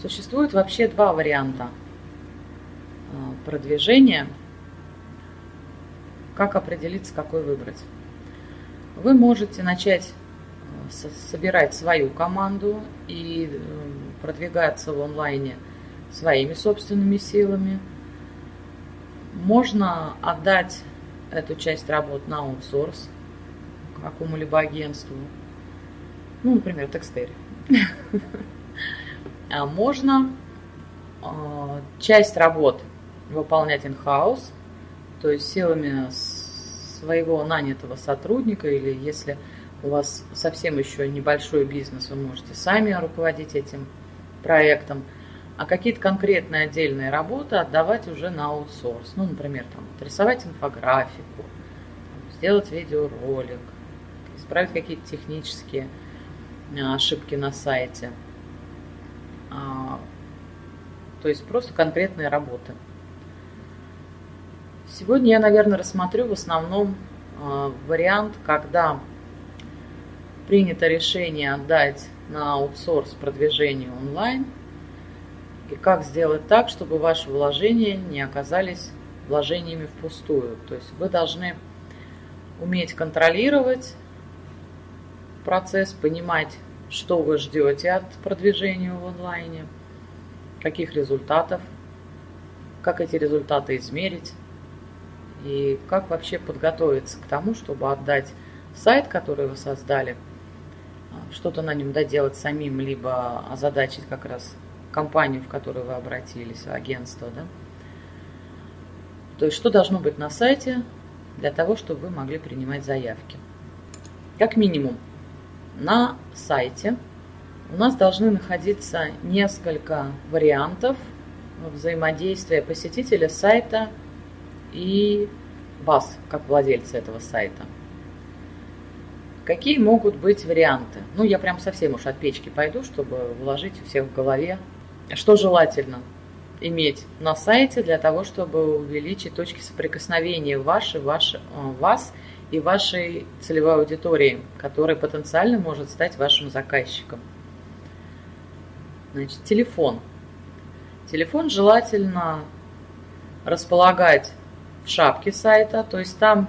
Существует вообще два варианта продвижения. Как определиться, какой выбрать? Вы можете начать собирать свою команду и продвигаться в онлайне своими собственными силами. Можно отдать эту часть работ на аутсорс какому-либо агентству, ну, например, Текстери. А можно а, часть работ выполнять in-house, то есть силами своего нанятого сотрудника, или если у вас совсем еще небольшой бизнес, вы можете сами руководить этим проектом, а какие-то конкретные отдельные работы отдавать уже на аутсорс. Ну, например, там, рисовать инфографику, сделать видеоролик, исправить какие-то технические а, ошибки на сайте. А, то есть просто конкретные работы. Сегодня я, наверное, рассмотрю в основном а, вариант, когда принято решение отдать на аутсорс продвижение онлайн и как сделать так, чтобы ваши вложения не оказались вложениями впустую. То есть вы должны уметь контролировать процесс, понимать, что вы ждете от продвижения в онлайне, каких результатов, как эти результаты измерить и как вообще подготовиться к тому, чтобы отдать сайт, который вы создали, что-то на нем доделать самим, либо озадачить как раз компанию, в которую вы обратились, агентство, да? То есть что должно быть на сайте для того, чтобы вы могли принимать заявки. Как минимум, на сайте у нас должны находиться несколько вариантов взаимодействия посетителя сайта и вас, как владельца этого сайта. Какие могут быть варианты? Ну, я прям совсем уж от печки пойду, чтобы вложить у всех в голове. Что желательно иметь на сайте для того, чтобы увеличить точки соприкосновения ваши, ваши, э, вас и вашей целевой аудитории, которая потенциально может стать вашим заказчиком. Значит, телефон. Телефон желательно располагать в шапке сайта, то есть там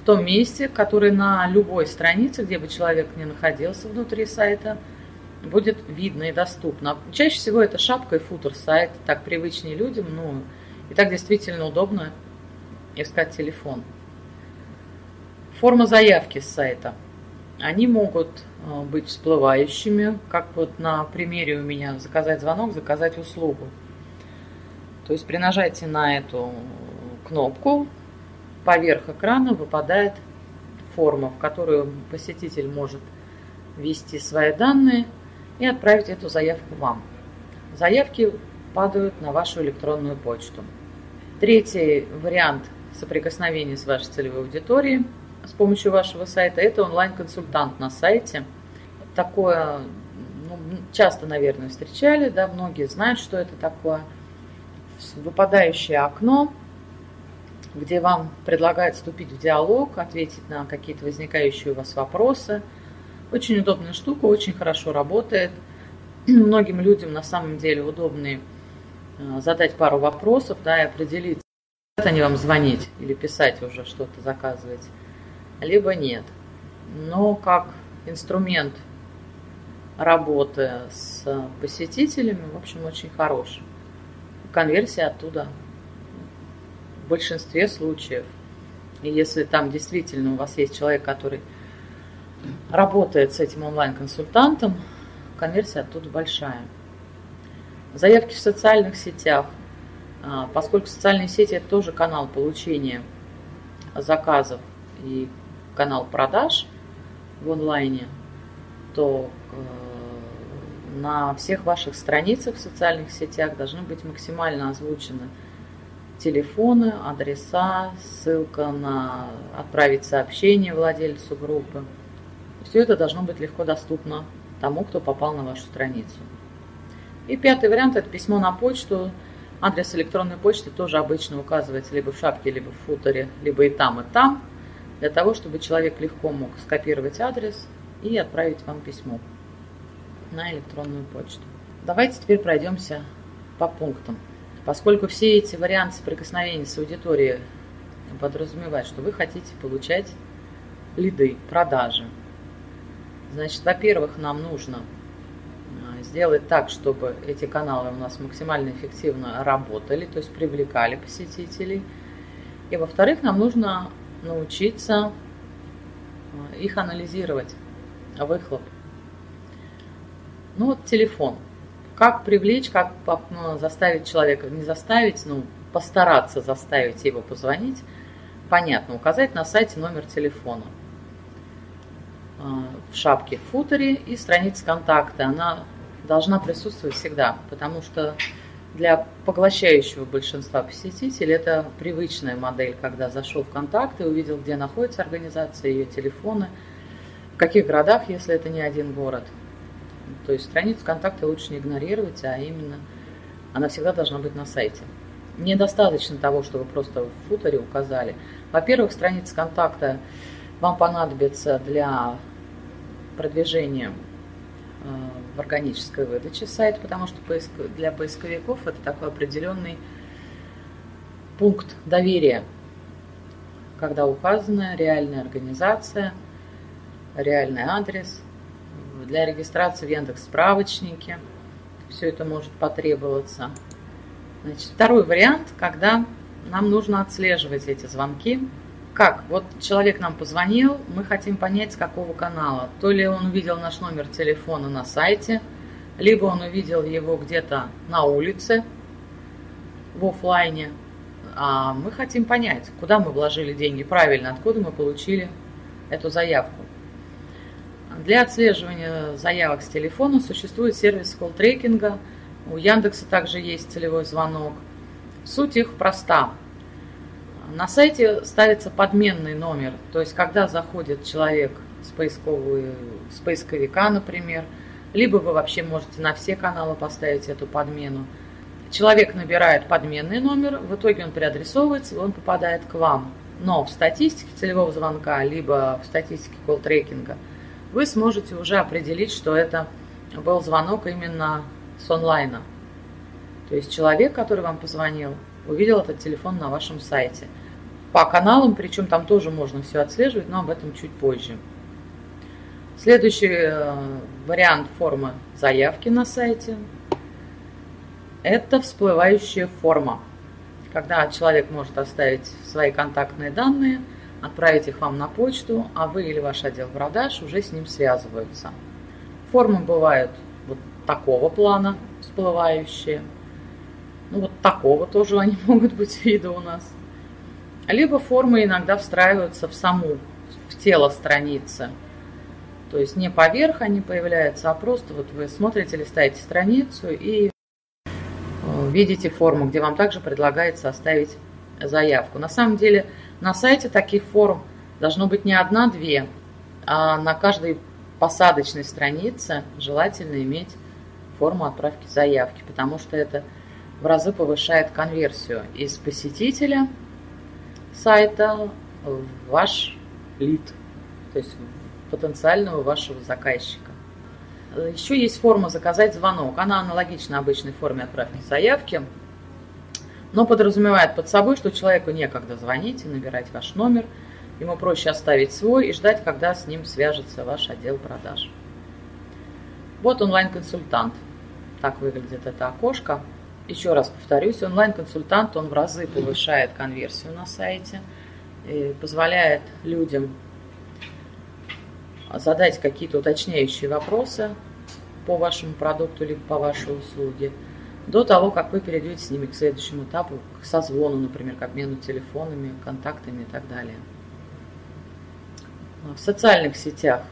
в том месте, которое на любой странице, где бы человек не находился внутри сайта, будет видно и доступно. Чаще всего это шапка и футер сайта, так привычнее людям, ну и так действительно удобно искать телефон. Форма заявки с сайта. Они могут э, быть всплывающими, как вот на примере у меня заказать звонок, заказать услугу. То есть при нажатии на эту кнопку поверх экрана выпадает форма, в которую посетитель может ввести свои данные и отправить эту заявку вам. Заявки падают на вашу электронную почту. Третий вариант соприкосновения с вашей целевой аудиторией – с помощью вашего сайта, это онлайн-консультант на сайте. Такое ну, часто, наверное, встречали, да, многие знают, что это такое. Выпадающее окно, где вам предлагают вступить в диалог, ответить на какие-то возникающие у вас вопросы. Очень удобная штука, очень хорошо работает. Многим людям на самом деле удобно э, задать пару вопросов, да, и определить, они вам звонить или писать уже что-то заказывать либо нет. Но как инструмент работы с посетителями, в общем, очень хороший. Конверсия оттуда в большинстве случаев. И если там действительно у вас есть человек, который работает с этим онлайн-консультантом, конверсия оттуда большая. Заявки в социальных сетях, а, поскольку социальные сети это тоже канал получения заказов и канал продаж в онлайне, то э, на всех ваших страницах в социальных сетях должны быть максимально озвучены телефоны, адреса, ссылка на отправить сообщение владельцу группы. Все это должно быть легко доступно тому, кто попал на вашу страницу. И пятый вариант – это письмо на почту. Адрес электронной почты тоже обычно указывается либо в шапке, либо в футере, либо и там, и там – для того, чтобы человек легко мог скопировать адрес и отправить вам письмо на электронную почту. Давайте теперь пройдемся по пунктам. Поскольку все эти варианты соприкосновения с аудиторией подразумевают, что вы хотите получать лиды, продажи. Значит, во-первых, нам нужно а, сделать так, чтобы эти каналы у нас максимально эффективно работали, то есть привлекали посетителей. И во-вторых, нам нужно научиться а, их анализировать, выхлоп. Ну вот телефон. Как привлечь, как ну, заставить человека, не заставить, ну, постараться заставить его позвонить, понятно, указать на сайте номер телефона а, в шапке в футере и страница контакта. Она должна присутствовать всегда, потому что для поглощающего большинства посетителей это привычная модель, когда зашел в контакт и увидел, где находится организация, ее телефоны, в каких городах, если это не один город. То есть страницу контакта лучше не игнорировать, а именно она всегда должна быть на сайте. Недостаточно того, что вы просто в футере указали. Во-первых, страница контакта вам понадобится для продвижения э, в органической выдаче сайта, потому что для поисковиков это такой определенный пункт доверия, когда указана реальная организация, реальный адрес. Для регистрации в Яндекс справочнике все это может потребоваться. Значит, второй вариант, когда нам нужно отслеживать эти звонки, как? Вот человек нам позвонил, мы хотим понять, с какого канала. То ли он увидел наш номер телефона на сайте, либо он увидел его где-то на улице, в офлайне. А мы хотим понять, куда мы вложили деньги правильно, откуда мы получили эту заявку. Для отслеживания заявок с телефона существует сервис колл-трекинга. У Яндекса также есть целевой звонок. Суть их проста. На сайте ставится подменный номер, то есть когда заходит человек с, с поисковика, например, либо вы вообще можете на все каналы поставить эту подмену. Человек набирает подменный номер, в итоге он переадресовывается, он попадает к вам. Но в статистике целевого звонка, либо в статистике колл-трекинга вы сможете уже определить, что это был звонок именно с онлайна. То есть человек, который вам позвонил, увидел этот телефон на вашем сайте. По каналам, причем там тоже можно все отслеживать, но об этом чуть позже. Следующий э, вариант формы заявки на сайте – это всплывающая форма, когда человек может оставить свои контактные данные, отправить их вам на почту, а вы или ваш отдел продаж уже с ним связываются. Формы бывают вот такого плана, всплывающие – ну, вот такого тоже они могут быть вида у нас. Либо формы иногда встраиваются в саму, в тело страницы. То есть не поверх они появляются, а просто вот вы смотрите, листаете страницу и э, видите форму, где вам также предлагается оставить заявку. На самом деле на сайте таких форм должно быть не одна-две, а на каждой посадочной странице желательно иметь форму отправки заявки, потому что это в разы повышает конверсию из посетителя сайта в ваш лид, то есть потенциального вашего заказчика. Еще есть форма «Заказать звонок». Она аналогична обычной форме отправки заявки, но подразумевает под собой, что человеку некогда звонить и набирать ваш номер. Ему проще оставить свой и ждать, когда с ним свяжется ваш отдел продаж. Вот онлайн-консультант. Так выглядит это окошко. Еще раз повторюсь, онлайн-консультант, он в разы повышает конверсию на сайте, и позволяет людям задать какие-то уточняющие вопросы по вашему продукту либо по вашей услуге, до того, как вы перейдете с ними к следующему этапу, к созвону, например, к обмену телефонами, контактами и так далее. В социальных сетях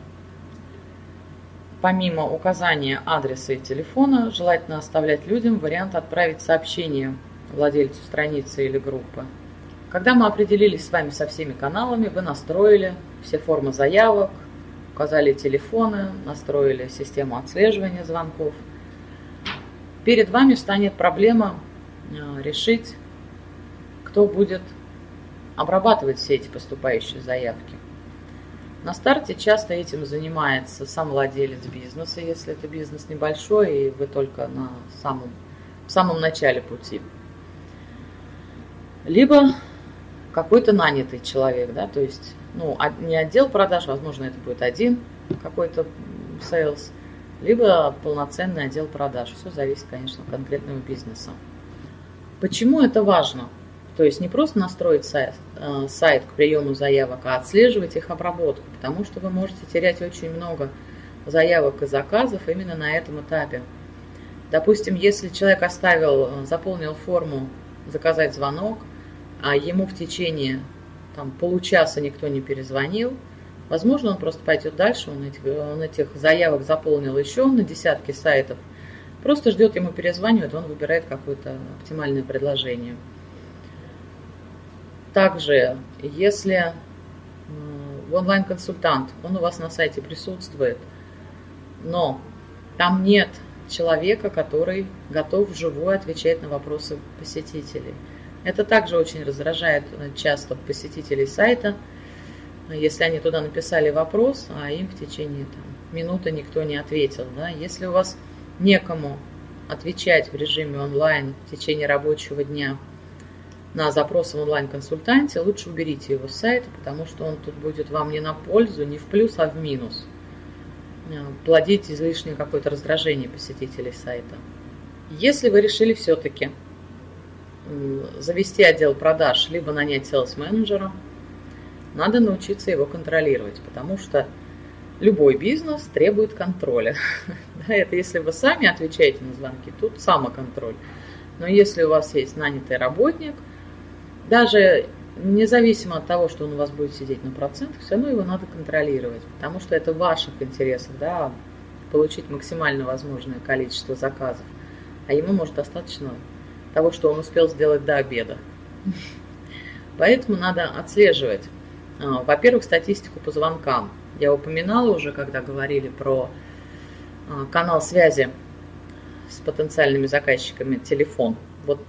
Помимо указания адреса и телефона, желательно оставлять людям вариант отправить сообщение владельцу страницы или группы. Когда мы определились с вами со всеми каналами, вы настроили все формы заявок, указали телефоны, настроили систему отслеживания звонков. Перед вами станет проблема э, решить, кто будет обрабатывать все эти поступающие заявки. На старте часто этим занимается сам владелец бизнеса, если это бизнес небольшой и вы только на самом, в самом начале пути. Либо какой-то нанятый человек, да, то есть, ну, не отдел продаж, возможно, это будет один какой-то sales, либо полноценный отдел продаж. Все зависит, конечно, от конкретного бизнеса. Почему это важно? То есть не просто настроить сайт, э, сайт к приему заявок, а отслеживать их обработку, потому что вы можете терять очень много заявок и заказов именно на этом этапе. Допустим, если человек оставил, э, заполнил форму заказать звонок, а ему в течение там, получаса никто не перезвонил, возможно, он просто пойдет дальше, он этих, он этих заявок заполнил еще на десятки сайтов, просто ждет, ему перезванивают, он выбирает какое-то оптимальное предложение. Также, если онлайн-консультант, он у вас на сайте присутствует, но там нет человека, который готов вживую отвечать на вопросы посетителей. Это также очень раздражает э, часто посетителей сайта, если они туда написали вопрос, а им в течение там, минуты никто не ответил. Да? Если у вас некому отвечать в режиме онлайн в течение рабочего дня на запрос в онлайн-консультанте, лучше уберите его с сайта, потому что он тут будет вам не на пользу, не в плюс, а в минус. Э, плодить излишнее какое-то раздражение посетителей сайта. Если вы решили все-таки завести отдел продаж, либо нанять селс-менеджера, надо научиться его контролировать, потому что любой бизнес требует контроля. Это если вы сами отвечаете на звонки, тут самоконтроль. Но если у вас есть нанятый работник – даже независимо от того, что он у вас будет сидеть на процентах, все равно его надо контролировать, потому что это в ваших интересах, да, получить максимально возможное количество заказов. А ему может достаточно того, что он успел сделать до обеда. Поэтому надо отслеживать, а, во-первых, статистику по звонкам. Я упоминала уже, когда говорили про а, канал связи с потенциальными заказчиками, телефон. Вот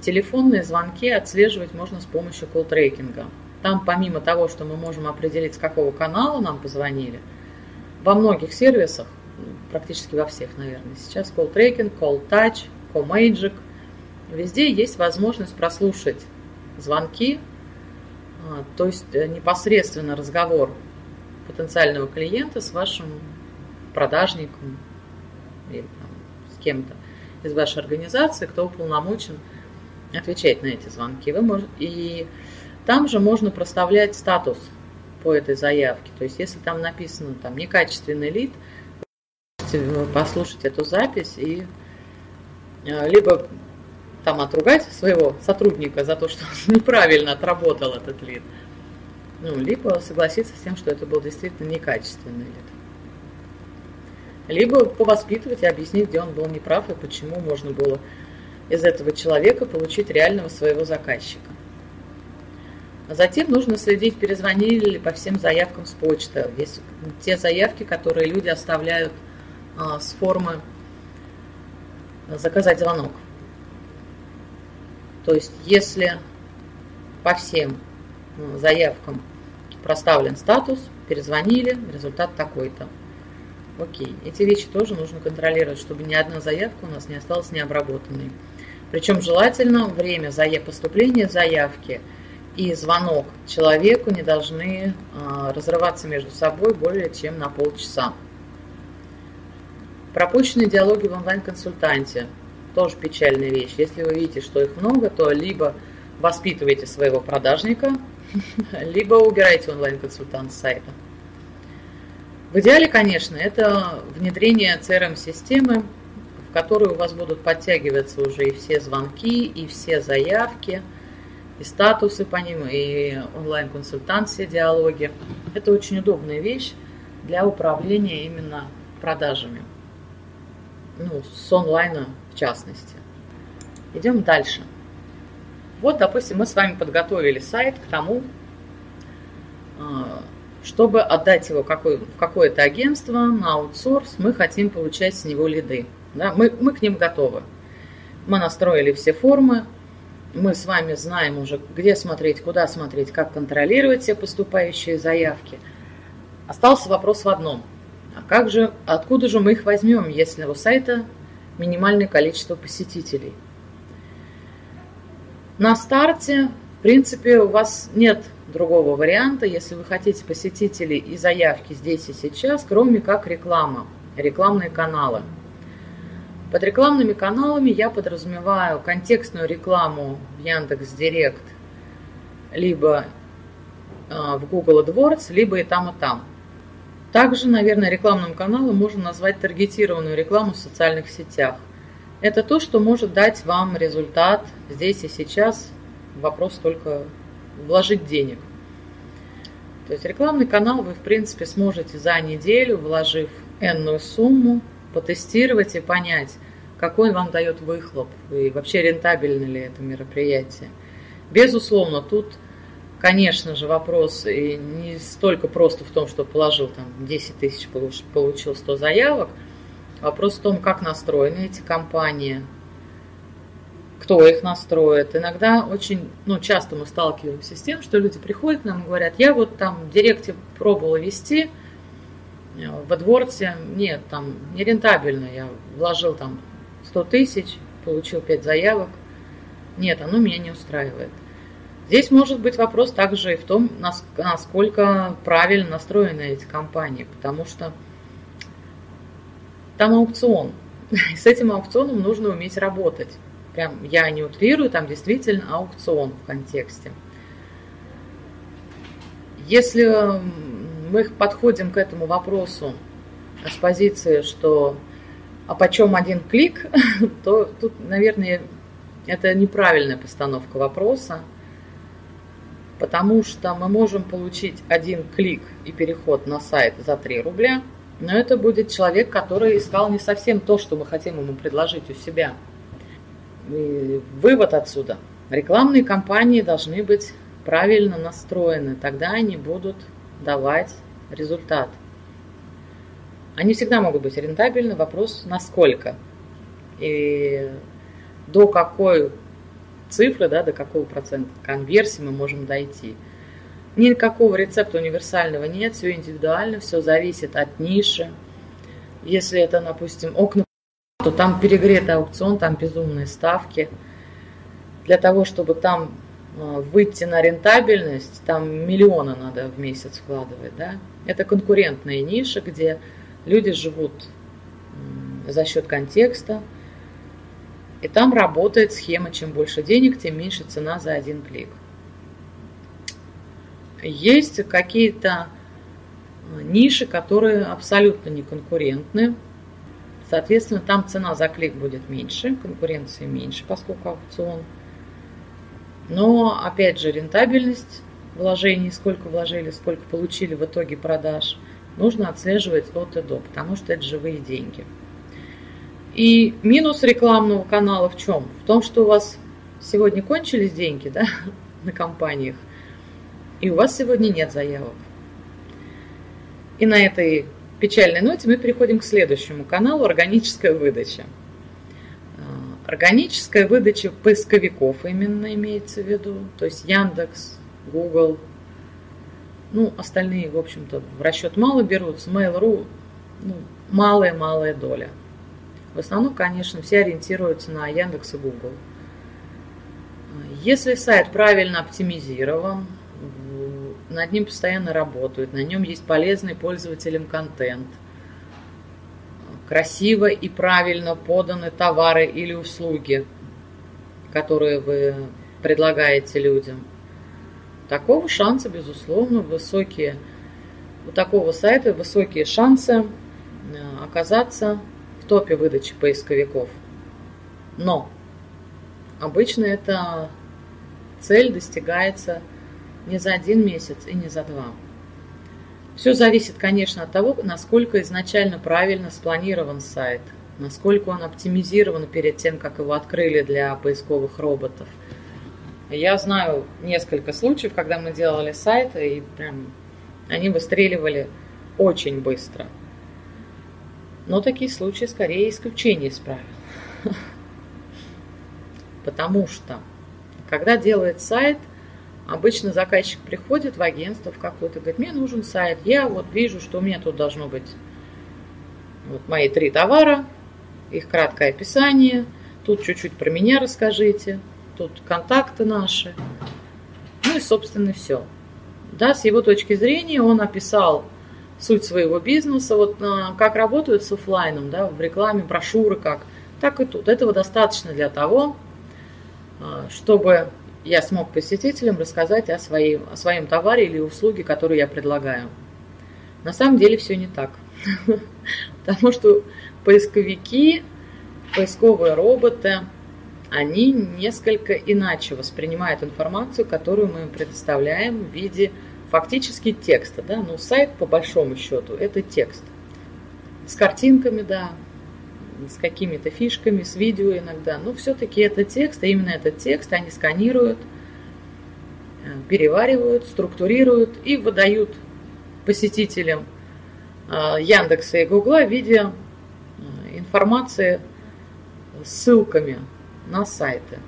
телефонные звонки отслеживать можно с помощью колл-трекинга. Там помимо того, что мы можем определить, с какого канала нам позвонили, во многих сервисах, практически во всех, наверное, сейчас колл-трекинг, call-touch, call-magic, везде есть возможность прослушать звонки, а, то есть э, непосредственно разговор потенциального клиента с вашим продажником или там, с кем-то из вашей организации, кто уполномочен отвечать на эти звонки. Вы можете, и там же можно проставлять статус по этой заявке. То есть, если там написано там некачественный лид, послушать эту запись и э, либо там отругать своего сотрудника за то, что он неправильно отработал этот лид, ну, либо согласиться с тем, что это был действительно некачественный лид. Либо повоспитывать и объяснить, где он был неправ и почему можно было из этого человека получить реального своего заказчика. А затем нужно следить, перезвонили ли по всем заявкам с почты. Есть те заявки, которые люди оставляют а, с формы заказать звонок. То есть, если по всем ну, заявкам проставлен статус, перезвонили, результат такой-то. Окей, эти вещи тоже нужно контролировать, чтобы ни одна заявка у нас не осталась необработанной. Причем желательно время поступления заявки и звонок человеку не должны а, разрываться между собой более чем на полчаса. Пропущенные диалоги в онлайн-консультанте тоже печальная вещь. Если вы видите, что их много, то либо воспитывайте своего продажника, либо убирайте онлайн-консультант с сайта. В идеале, конечно, это внедрение CRM-системы в которую у вас будут подтягиваться уже и все звонки, и все заявки, и статусы по ним, и онлайн-консультант, все диалоги. Это очень удобная вещь для управления именно продажами. Ну, с онлайна в частности. Идем дальше. Вот, допустим, мы с вами подготовили сайт к тому, а, чтобы отдать его в какое-то агентство на аутсорс, мы хотим получать с него лиды. Да? Мы, мы к ним готовы. Мы настроили все формы, мы с вами знаем уже, где смотреть, куда смотреть, как контролировать все поступающие заявки. Остался вопрос в одном. А как же, откуда же мы их возьмем, если у сайта минимальное количество посетителей? На старте, в принципе, у вас нет другого варианта, если вы хотите посетителей и заявки здесь и сейчас, кроме как реклама, рекламные каналы. Под рекламными каналами я подразумеваю контекстную рекламу в Яндекс Директ, либо э, в Google AdWords, либо и там, и там. Также, наверное, рекламным каналом можно назвать таргетированную рекламу в социальных сетях. Это то, что может дать вам результат здесь и сейчас. Вопрос только вложить денег. То есть рекламный канал вы, в принципе, сможете за неделю, вложив энную сумму, потестировать и понять, какой вам дает выхлоп и вообще рентабельно ли это мероприятие. Безусловно, тут, конечно же, вопрос и не столько просто в том, что положил там 10 тысяч, получил 100 заявок. Вопрос в том, как настроены эти компании, кто их настроит. Иногда очень, ну, часто мы сталкиваемся с тем, что люди приходят к нам и говорят, я вот там в Директе пробовала вести, э, в AdWords нет, там нерентабельно, я вложил там 100 тысяч, получил 5 заявок. Нет, оно меня не устраивает. Здесь может быть вопрос также и в том, насколько правильно настроены эти компании, потому что там аукцион. И с этим аукционом нужно уметь работать прям я не утрирую, там действительно аукцион в контексте. Если мы подходим к этому вопросу с позиции, что а почем один клик, то тут, наверное, это неправильная постановка вопроса, потому что мы можем получить один клик и переход на сайт за 3 рубля, но это будет человек, который искал не совсем то, что мы хотим ему предложить у себя – вывод отсюда. Рекламные кампании должны быть правильно настроены, тогда они будут давать результат. Они всегда могут быть рентабельны, вопрос насколько. И до какой цифры, да, до какого процента конверсии мы можем дойти. Никакого рецепта универсального нет, все индивидуально, все зависит от ниши. Если это, допустим, окна то там перегретый аукцион, там безумные ставки. Для того, чтобы там э, выйти на рентабельность, там миллионы надо в месяц вкладывать. Да? Это конкурентная ниша, где люди живут за счет контекста. И там работает схема, чем больше денег, тем меньше цена за один клик. Есть какие-то э, ниши, которые абсолютно не конкурентны, Соответственно, там цена за клик будет меньше, конкуренции меньше, поскольку аукцион. Но, опять же, рентабельность вложений, сколько вложили, сколько получили в итоге продаж, нужно отслеживать от и до, потому что это живые деньги. И минус рекламного канала в чем? В том, что у вас сегодня кончились деньги да, на компаниях, и у вас сегодня нет заявок. И на этой печальной ноте мы переходим к следующему каналу «Органическая выдача». А, органическая выдача поисковиков именно имеется в виду, то есть Яндекс, Google, ну, остальные, в общем-то, в расчет мало берутся, Mail.ru, ну, малая-малая доля. В основном, конечно, все ориентируются на Яндекс и Google. А, если сайт правильно оптимизирован, над ним постоянно работают, на нем есть полезный пользователям контент, красиво и правильно поданы товары или услуги, которые вы предлагаете людям. Такого шанса, безусловно, высокие, у такого сайта высокие шансы э, оказаться в топе выдачи поисковиков. Но обычно эта цель достигается не за один месяц и не за два. Все зависит, конечно, от того, насколько изначально правильно спланирован сайт, насколько он оптимизирован перед тем, как его открыли для поисковых роботов. Я знаю несколько случаев, когда мы делали сайты, и прям они выстреливали очень быстро. Но такие случаи скорее исключение из правил. Потому что Когда делает сайт, обычно заказчик приходит в агентство в какое-то, говорит, мне нужен сайт, я вот вижу, что у меня тут должно быть вот мои три товара, их краткое описание, тут чуть-чуть про меня расскажите, тут контакты наши, ну и, собственно, все. Да, с его точки зрения он описал суть своего бизнеса, вот а, как работают с офлайном, да, в рекламе, брошюры как, так и тут. Этого достаточно для того, а, чтобы я смог посетителям рассказать о, своей, о своем товаре или услуге, которую я предлагаю. На самом деле все не так. Потому что поисковики, поисковые роботы, они несколько иначе воспринимают информацию, которую мы им предоставляем в виде фактически текста. Да? Ну, сайт, по большому счету, это текст. С картинками, да, с какими-то фишками, с видео иногда. Но все-таки это текст, а именно этот текст они сканируют, э, переваривают, структурируют и выдают посетителям э, Яндекса и Гугла в виде э, информации ссылками на сайты.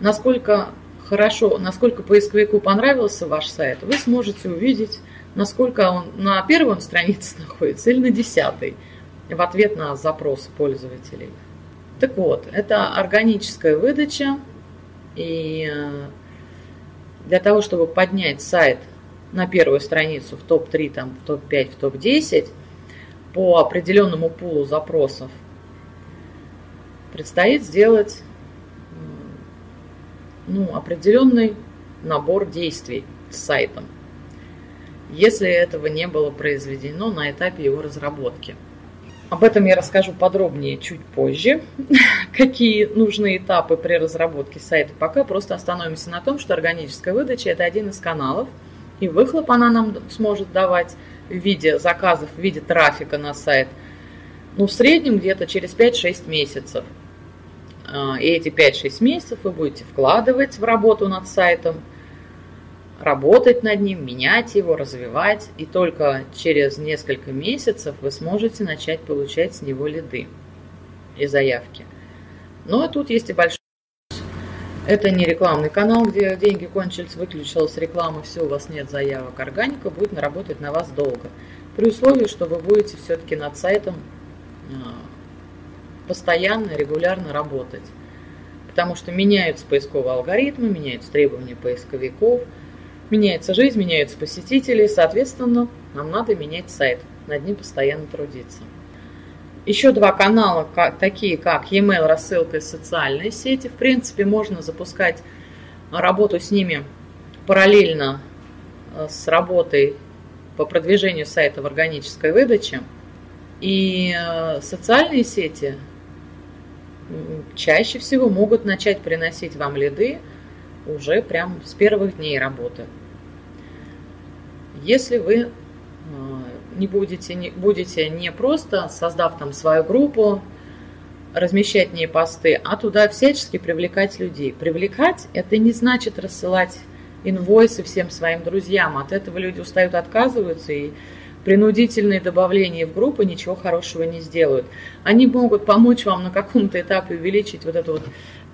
Насколько хорошо, насколько поисковику понравился ваш сайт, вы сможете увидеть, насколько он на первой странице находится или на десятой в ответ на запросы пользователей. Так вот, это органическая выдача, и э, для того, чтобы поднять сайт на первую страницу в топ-3, там, в топ-5, в топ-10 по определенному пулу запросов, предстоит сделать ну, определенный набор действий с сайтом, если этого не было произведено на этапе его разработки – об этом я расскажу подробнее чуть позже, какие нужны этапы при разработке сайта. Пока просто остановимся на том, что органическая выдача – это один из каналов, и выхлоп она нам сможет давать в виде заказов, в виде трафика на сайт, ну, в среднем где-то через 5-6 месяцев. А, и эти 5-6 месяцев вы будете вкладывать в работу над сайтом – работать над ним, менять его, развивать, и только через несколько месяцев вы сможете начать получать с него лиды и заявки. Но тут есть и большой это не рекламный канал, где деньги кончились, выключилась реклама, все, у вас нет заявок. Органика будет работать на вас долго. При условии, что вы будете все-таки над сайтом а, постоянно, регулярно работать. Потому что меняются поисковые алгоритмы, меняются требования поисковиков – Меняется жизнь, меняются посетители, соответственно, нам надо менять сайт, над ним постоянно трудиться. Еще два канала, такие как e-mail, рассылка и социальные сети. В принципе, можно запускать работу с ними параллельно э, с работой по продвижению сайта в органической выдаче. И э, социальные сети чаще всего могут начать приносить вам лиды уже прям с первых дней работы. Если вы э, не будете, не, будете не просто создав там свою группу, размещать не посты, а туда всячески привлекать людей. Привлекать – это не значит рассылать инвойсы всем своим друзьям. От этого люди устают, отказываются, и принудительные добавления в группы ничего хорошего не сделают. Они могут помочь вам на каком-то этапе увеличить вот эту вот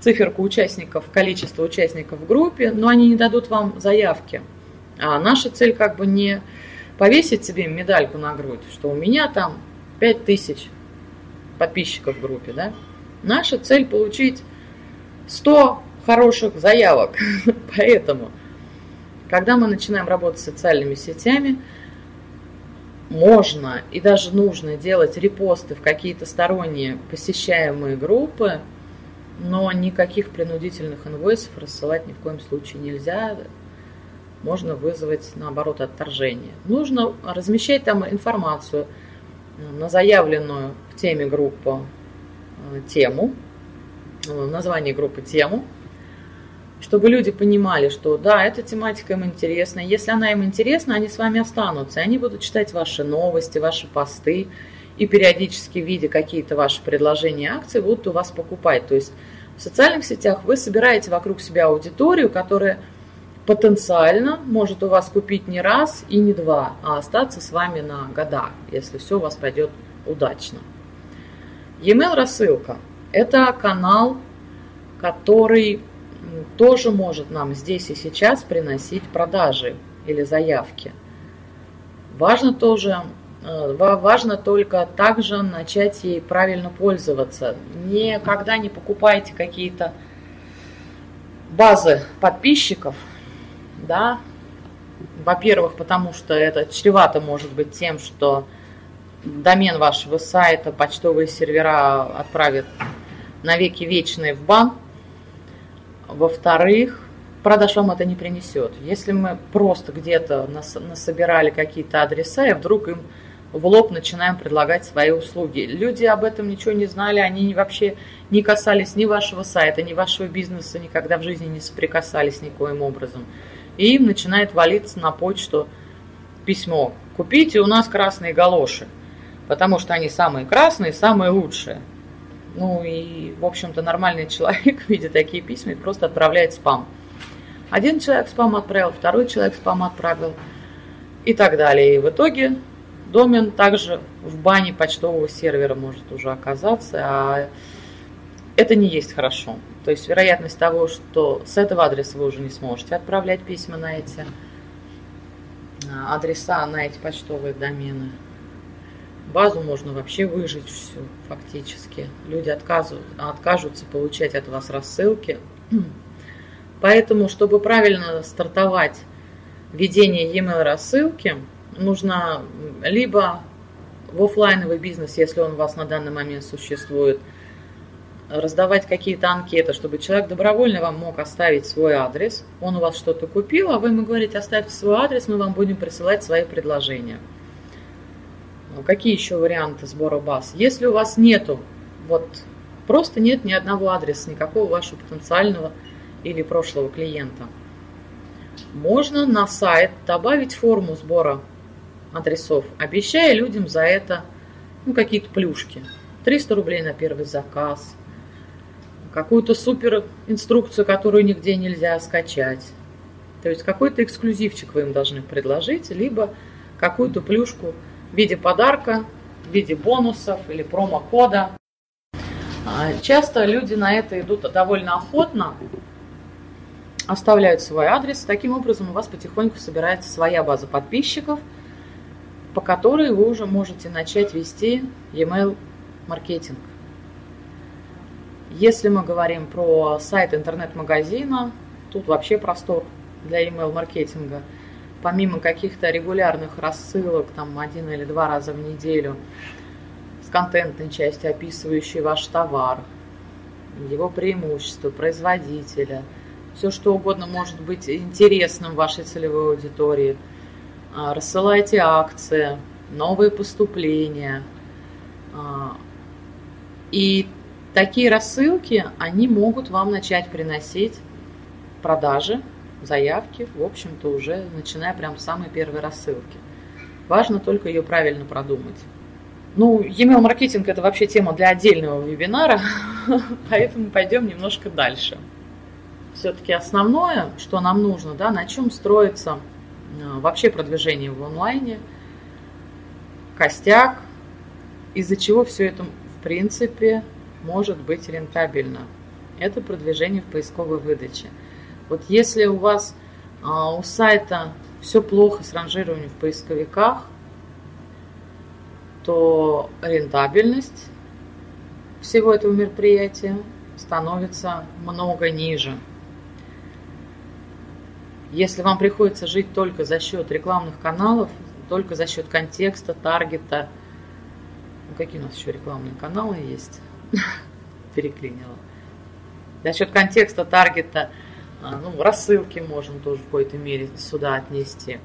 циферку участников, количество участников в группе, но они не дадут вам заявки. А наша цель как бы не повесить себе медальку на грудь, что у меня там 5000 подписчиков в группе, да? Наша цель получить 100 хороших заявок. Поэтому, когда мы начинаем работать с социальными сетями, можно и даже нужно делать репосты в какие-то сторонние посещаемые группы, но никаких принудительных инвойсов рассылать ни в коем случае нельзя можно вызвать, наоборот, отторжение. Нужно размещать там информацию э, на заявленную в теме группы э, тему, э, название группы тему, чтобы люди понимали, что да, эта тематика им интересна. Если она им интересна, они с вами останутся. Они будут читать ваши новости, ваши посты и периодически, видя какие-то ваши предложения акции, будут у вас покупать. То есть в социальных сетях вы собираете вокруг себя аудиторию, которая потенциально может у вас купить не раз и не два, а остаться с вами на года, если все у вас пойдет удачно. E-mail рассылка – это канал, который тоже может нам здесь и сейчас приносить продажи или заявки. Важно тоже, важно только также начать ей правильно пользоваться. Никогда не покупайте какие-то базы подписчиков, да, во-первых, потому что это чревато может быть тем, что домен вашего сайта, почтовые сервера отправят навеки вечные в бан. Во-вторых, продаж вам это не принесет. Если мы просто где-то нас, насобирали какие-то адреса, и вдруг им в лоб начинаем предлагать свои услуги. Люди об этом ничего не знали, они вообще не касались ни вашего сайта, ни вашего бизнеса, никогда в жизни не соприкасались никоим образом. И им начинает валиться на почту письмо. Купите у нас красные галоши, потому что они самые красные, самые лучшие. Ну и, в общем-то, нормальный человек, видя такие письма, просто отправляет спам. Один человек спам отправил, второй человек спам отправил и так далее. И в итоге домен также в бане почтового сервера может уже оказаться, а это не есть хорошо. То есть вероятность того, что с этого адреса вы уже не сможете отправлять письма на эти а, адреса, на эти почтовые домены. Базу можно вообще выжить всю фактически. Люди отказывают, откажутся получать от вас рассылки. Поэтому, чтобы правильно стартовать ведение e-mail рассылки, нужно либо в офлайновый бизнес, если он у вас на данный момент существует – раздавать какие-то анкеты, чтобы человек добровольно вам мог оставить свой адрес. Он у вас что-то купил, а вы ему говорите, оставьте свой адрес, мы вам будем присылать свои предложения. Ну, какие еще варианты сбора баз? Если у вас нету, вот просто нет ни одного адреса, никакого вашего потенциального или прошлого клиента, можно на сайт добавить форму сбора адресов, обещая людям за это ну, какие-то плюшки. 300 рублей на первый заказ, какую-то супер инструкцию, которую нигде нельзя скачать. То есть какой-то эксклюзивчик вы им должны предложить, либо какую-то плюшку в виде подарка, в виде бонусов или промокода. А, часто люди на это идут довольно охотно, оставляют свой адрес. Таким образом у вас потихоньку собирается своя база подписчиков, по которой вы уже можете начать вести e-mail маркетинг. Если мы говорим про сайт интернет-магазина, тут вообще простор для email-маркетинга. Помимо каких-то регулярных рассылок, там один или два раза в неделю, с контентной части, описывающей ваш товар, его преимущества, производителя, все что угодно может быть интересным вашей целевой аудитории. А, рассылайте акции, новые поступления. А, и Такие рассылки, они могут вам начать приносить продажи, заявки, в общем-то, уже начиная прям с самой первой рассылки. Важно только ее правильно продумать. Ну, e-mail маркетинг это вообще тема для отдельного вебинара, поэтому пойдем немножко дальше. Все-таки основное, что нам нужно, да, на чем строится вообще продвижение в онлайне, костяк, из-за чего все это в принципе может быть рентабельно. Это продвижение в поисковой выдаче. Вот если у вас а, у сайта все плохо с ранжированием в поисковиках, то рентабельность всего этого мероприятия становится много ниже. Если вам приходится жить только за счет рекламных каналов, только за счет контекста, таргета, ну, какие у нас еще рекламные каналы есть? переклинило. За счет контекста, таргета, а, ну, рассылки можно тоже в какой-то мере сюда отнести.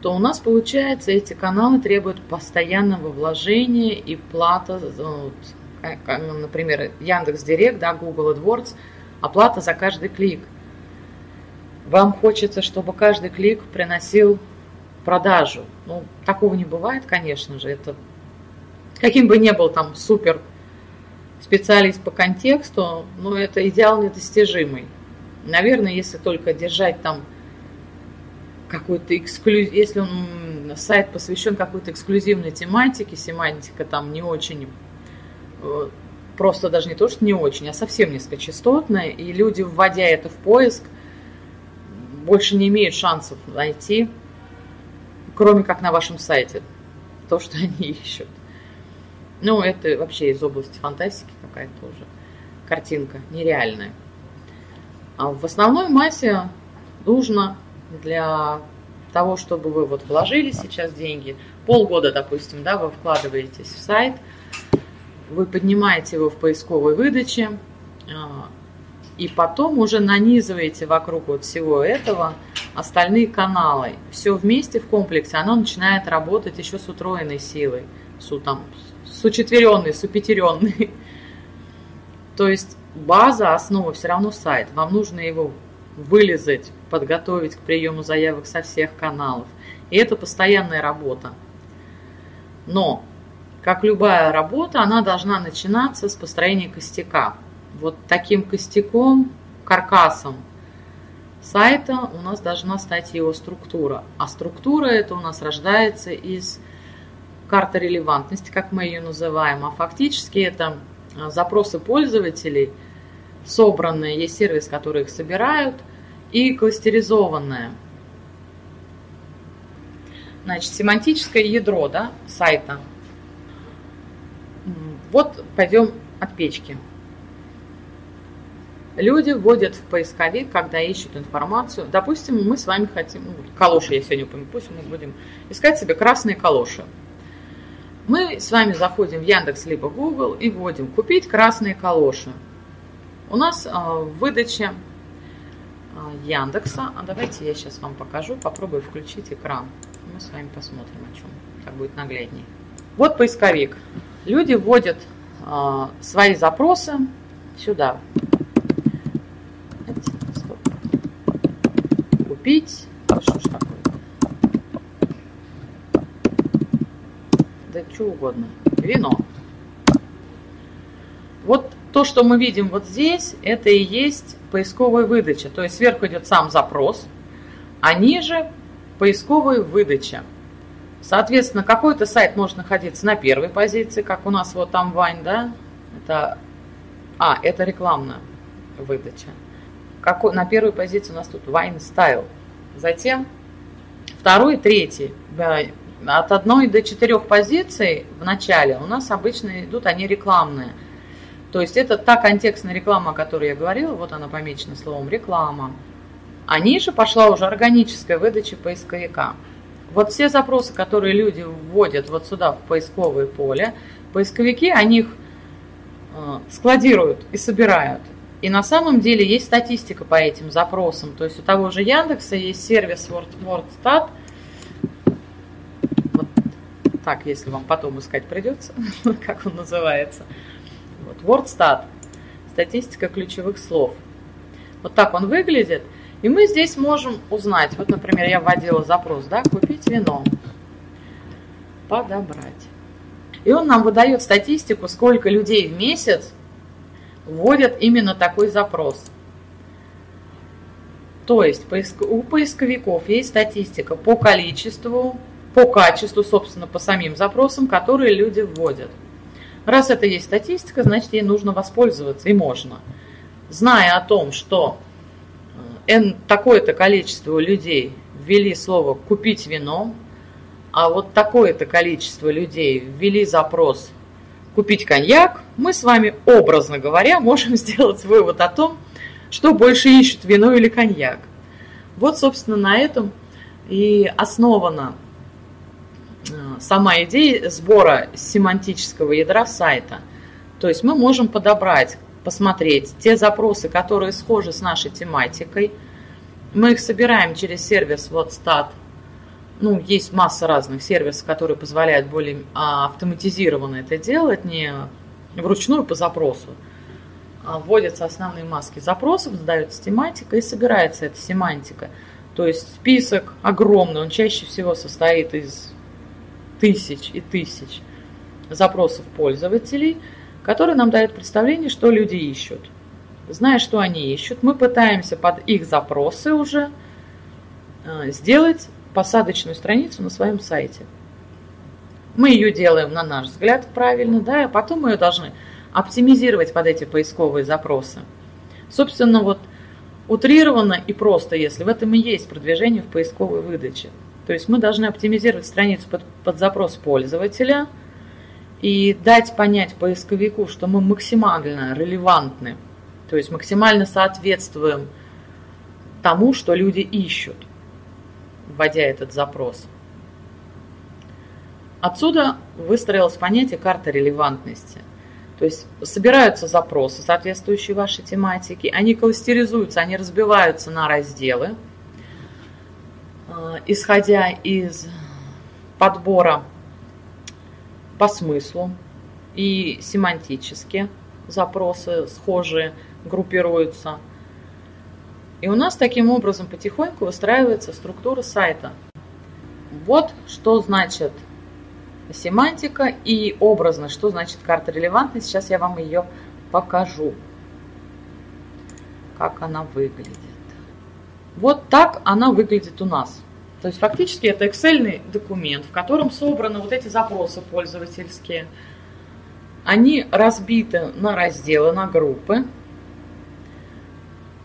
То у нас получается эти каналы требуют постоянного вложения и плата, ну, вот, например, Яндекс Директ, да, Google AdWords, оплата за каждый клик. Вам хочется, чтобы каждый клик приносил продажу. Ну, такого не бывает, конечно же. Это каким бы ни был там супер специалист по контексту, но это идеал недостижимый. Наверное, если только держать там какой-то эксклюзив, если он сайт посвящен какой-то эксклюзивной тематике, семантика там не очень просто даже не то, что не очень, а совсем низкочастотная, и люди, вводя это в поиск, больше не имеют шансов найти, кроме как на вашем сайте, то, что они ищут. Ну, это вообще из области фантастики какая-то уже картинка, нереальная. А в основной массе нужно для того, чтобы вы вот вложили сейчас деньги, полгода, допустим, да, вы вкладываетесь в сайт, вы поднимаете его в поисковой выдаче, а, и потом уже нанизываете вокруг вот всего этого остальные каналы. Все вместе в комплексе, оно начинает работать еще с утроенной силой, с, там, с учетверенной, с упетеренной. То есть база, основа все равно сайт. Вам нужно его вылезать, подготовить к приему заявок со всех каналов. И это постоянная работа. Но, как любая работа, она должна начинаться с построения костяка. Вот таким костяком, каркасом сайта у нас должна стать его структура. А структура это у нас рождается из карты релевантности, как мы ее называем. А фактически это а, запросы пользователей, собранные, есть сервис, который их собирают, и кластеризованные. Значит, семантическое ядро да, сайта. Вот пойдем от печки. Люди вводят в поисковик, когда ищут информацию. Допустим, мы с вами хотим, ну, калоши я сегодня упомяну, пусть мы будем искать себе красные калоши. Мы с вами заходим в Яндекс либо Google и вводим «Купить красные калоши». У нас а, в выдаче а, Яндекса, а давайте я сейчас вам покажу, попробую включить экран. Мы с вами посмотрим, о чем. Так будет нагляднее. Вот поисковик. Люди вводят э, свои запросы сюда. Купить. Что ж такое? Да что угодно. Вино. Вот то, что мы видим вот здесь, это и есть поисковая выдача. То есть сверху идет сам запрос, а ниже поисковая выдача. Соответственно, какой-то сайт может находиться на первой позиции, как у нас вот там Вайн, да? Это, а, это рекламная выдача. Какой, на первой позиции у нас тут Вайн Style. Затем второй, третий. От одной до четырех позиций в начале у нас обычно идут они рекламные. То есть это та контекстная реклама, о которой я говорила, вот она помечена словом реклама. А ниже пошла уже органическая выдача поисковика. Вот все запросы, которые люди вводят вот сюда в поисковое поле, поисковики, они их э, складируют и собирают. И на самом деле есть статистика по этим запросам. То есть у того же Яндекса есть сервис WordStat. Вот так, если вам потом искать придется, как он называется. Вот, WordStat. Статистика ключевых слов. Вот так он выглядит. И мы здесь можем узнать, вот, например, я вводила запрос, да, купить вино, подобрать. И он нам выдает статистику, сколько людей в месяц вводят именно такой запрос. То есть у поисковиков есть статистика по количеству, по качеству, собственно, по самим запросам, которые люди вводят. Раз это есть статистика, значит, ей нужно воспользоваться, и можно. Зная о том, что N такое-то количество людей ввели слово «купить вино», а вот такое-то количество людей ввели запрос «купить коньяк», мы с вами, образно говоря, можем сделать вывод о том, что больше ищут вино или коньяк. Вот, собственно, на этом и основана э, сама идея сбора семантического ядра сайта. То есть мы можем подобрать посмотреть те запросы, которые схожи с нашей тематикой. Мы их собираем через сервис WhatStat. Ну, есть масса разных сервисов, которые позволяют более а, автоматизированно это делать, не вручную по запросу. А вводятся основные маски запросов, задается тематика и собирается эта семантика. То есть список огромный, он чаще всего состоит из тысяч и тысяч запросов пользователей – который нам дает представление, что люди ищут. Зная, что они ищут, мы пытаемся под их запросы уже э, сделать посадочную страницу на своем сайте. Мы ее делаем, на наш взгляд, правильно, да, а потом мы ее должны оптимизировать под эти поисковые запросы. Собственно, вот утрированно и просто, если в этом и есть продвижение в поисковой выдаче. То есть мы должны оптимизировать страницу под, под запрос пользователя и дать понять поисковику, что мы максимально релевантны, то есть максимально соответствуем тому, что люди ищут, вводя этот запрос. Отсюда выстроилось понятие карта релевантности. То есть собираются запросы, соответствующие вашей тематике, они кластеризуются, они разбиваются на разделы, э, исходя из подбора по смыслу и семантически запросы схожие группируются. И у нас таким образом потихоньку выстраивается структура сайта. Вот что значит семантика и образно, что значит карта релевантности. Сейчас я вам ее покажу, как она выглядит. Вот так она выглядит у нас. То есть фактически это Excel документ, в котором собраны вот эти запросы пользовательские. Они разбиты на разделы, на группы.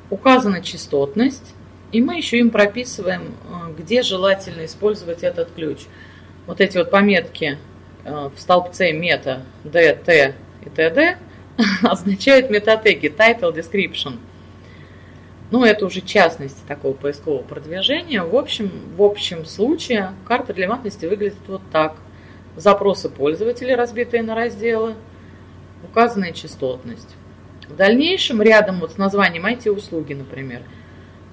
Указана частотность. И мы еще им прописываем, э, где желательно использовать этот ключ вот эти вот пометки э, в столбце мета D, T и TD означают метатеги title, description. Ну, это уже частности такого поискового продвижения. В общем, в общем случае карта релевантности выглядит вот так. Запросы пользователей, разбитые на разделы, указанная частотность. В дальнейшем, рядом вот с названием IT-услуги, например,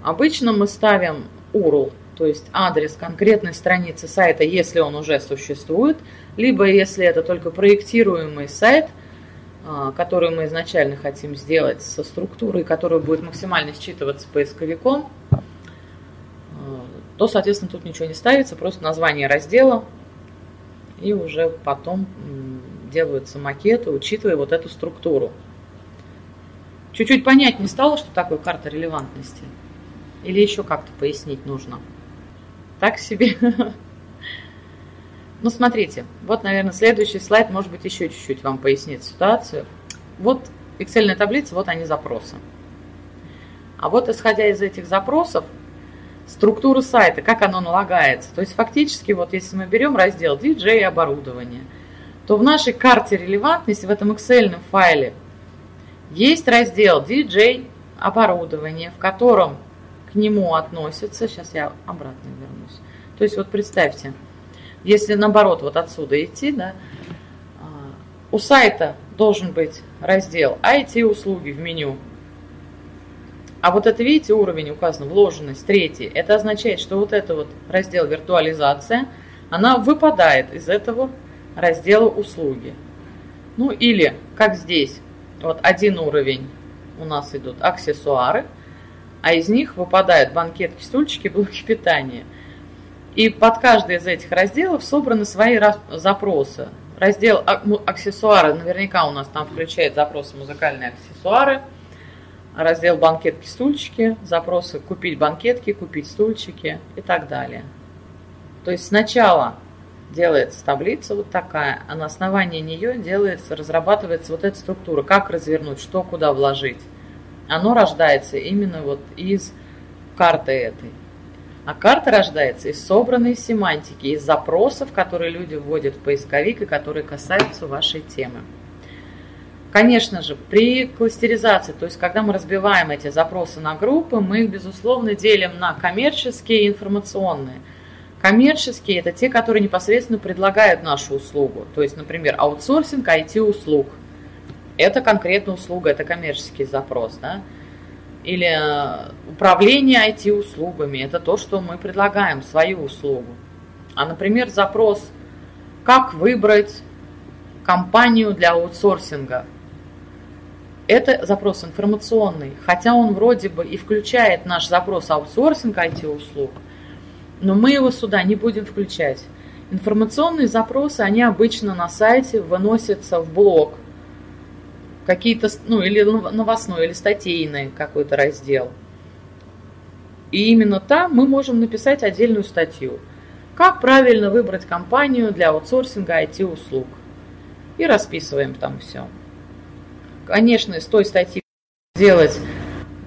обычно мы ставим URL то есть адрес конкретной страницы сайта, если он уже существует, либо если это только проектируемый сайт, а, который мы изначально хотим сделать со структурой, которая будет максимально считываться поисковиком, а, то, соответственно, тут ничего не ставится, просто название раздела, и уже потом делаются макеты, учитывая вот эту структуру. Чуть-чуть понять не стало, что такое карта релевантности? Или еще как-то пояснить нужно? так себе. Ну, смотрите, вот, наверное, следующий слайд, может быть, еще чуть-чуть вам пояснит ситуацию. Вот Excel таблица, вот они запросы. А вот, исходя из этих запросов, структура сайта, как оно налагается. То есть, фактически, вот если мы берем раздел DJ оборудование, то в нашей карте релевантности, в этом Excel файле, есть раздел DJ оборудование, в котором к нему относятся, сейчас я обратно вернусь. То есть вот представьте, если наоборот вот отсюда идти, да, а, у сайта должен быть раздел IT-услуги в меню. А вот это, видите, уровень указан, вложенность, третий. Это означает, что вот это вот раздел виртуализация, она выпадает из этого раздела услуги. Ну или, как здесь, вот один уровень у нас идут аксессуары – а из них выпадают банкетки, стульчики, блоки питания. И под каждый из этих разделов собраны свои запросы. Раздел аксессуары, наверняка у нас там включает запросы музыкальные аксессуары. Раздел банкетки, стульчики, запросы купить банкетки, купить стульчики и так далее. То есть сначала делается таблица вот такая, а на основании нее делается, разрабатывается вот эта структура, как развернуть, что куда вложить оно рождается именно вот из карты этой. А карта рождается из собранной семантики, из запросов, которые люди вводят в поисковик и которые касаются вашей темы. Конечно же, при кластеризации, то есть когда мы разбиваем эти запросы на группы, мы их, безусловно, делим на коммерческие и информационные. Коммерческие – это те, которые непосредственно предлагают нашу услугу. То есть, например, аутсорсинг IT-услуг – это конкретно услуга, это коммерческий запрос, да? Или э, управление IT-услугами, это то, что мы предлагаем, свою услугу. А, например, запрос, как выбрать компанию для аутсорсинга. Это запрос информационный, хотя он вроде бы и включает наш запрос аутсорсинг IT-услуг, но мы его сюда не будем включать. Информационные запросы, они обычно на сайте выносятся в блок – какие-то, ну, или новостной, или статейный какой-то раздел. И именно там мы можем написать отдельную статью. Как правильно выбрать компанию для аутсорсинга IT-услуг. И расписываем там все. конечно, с той статьи сделать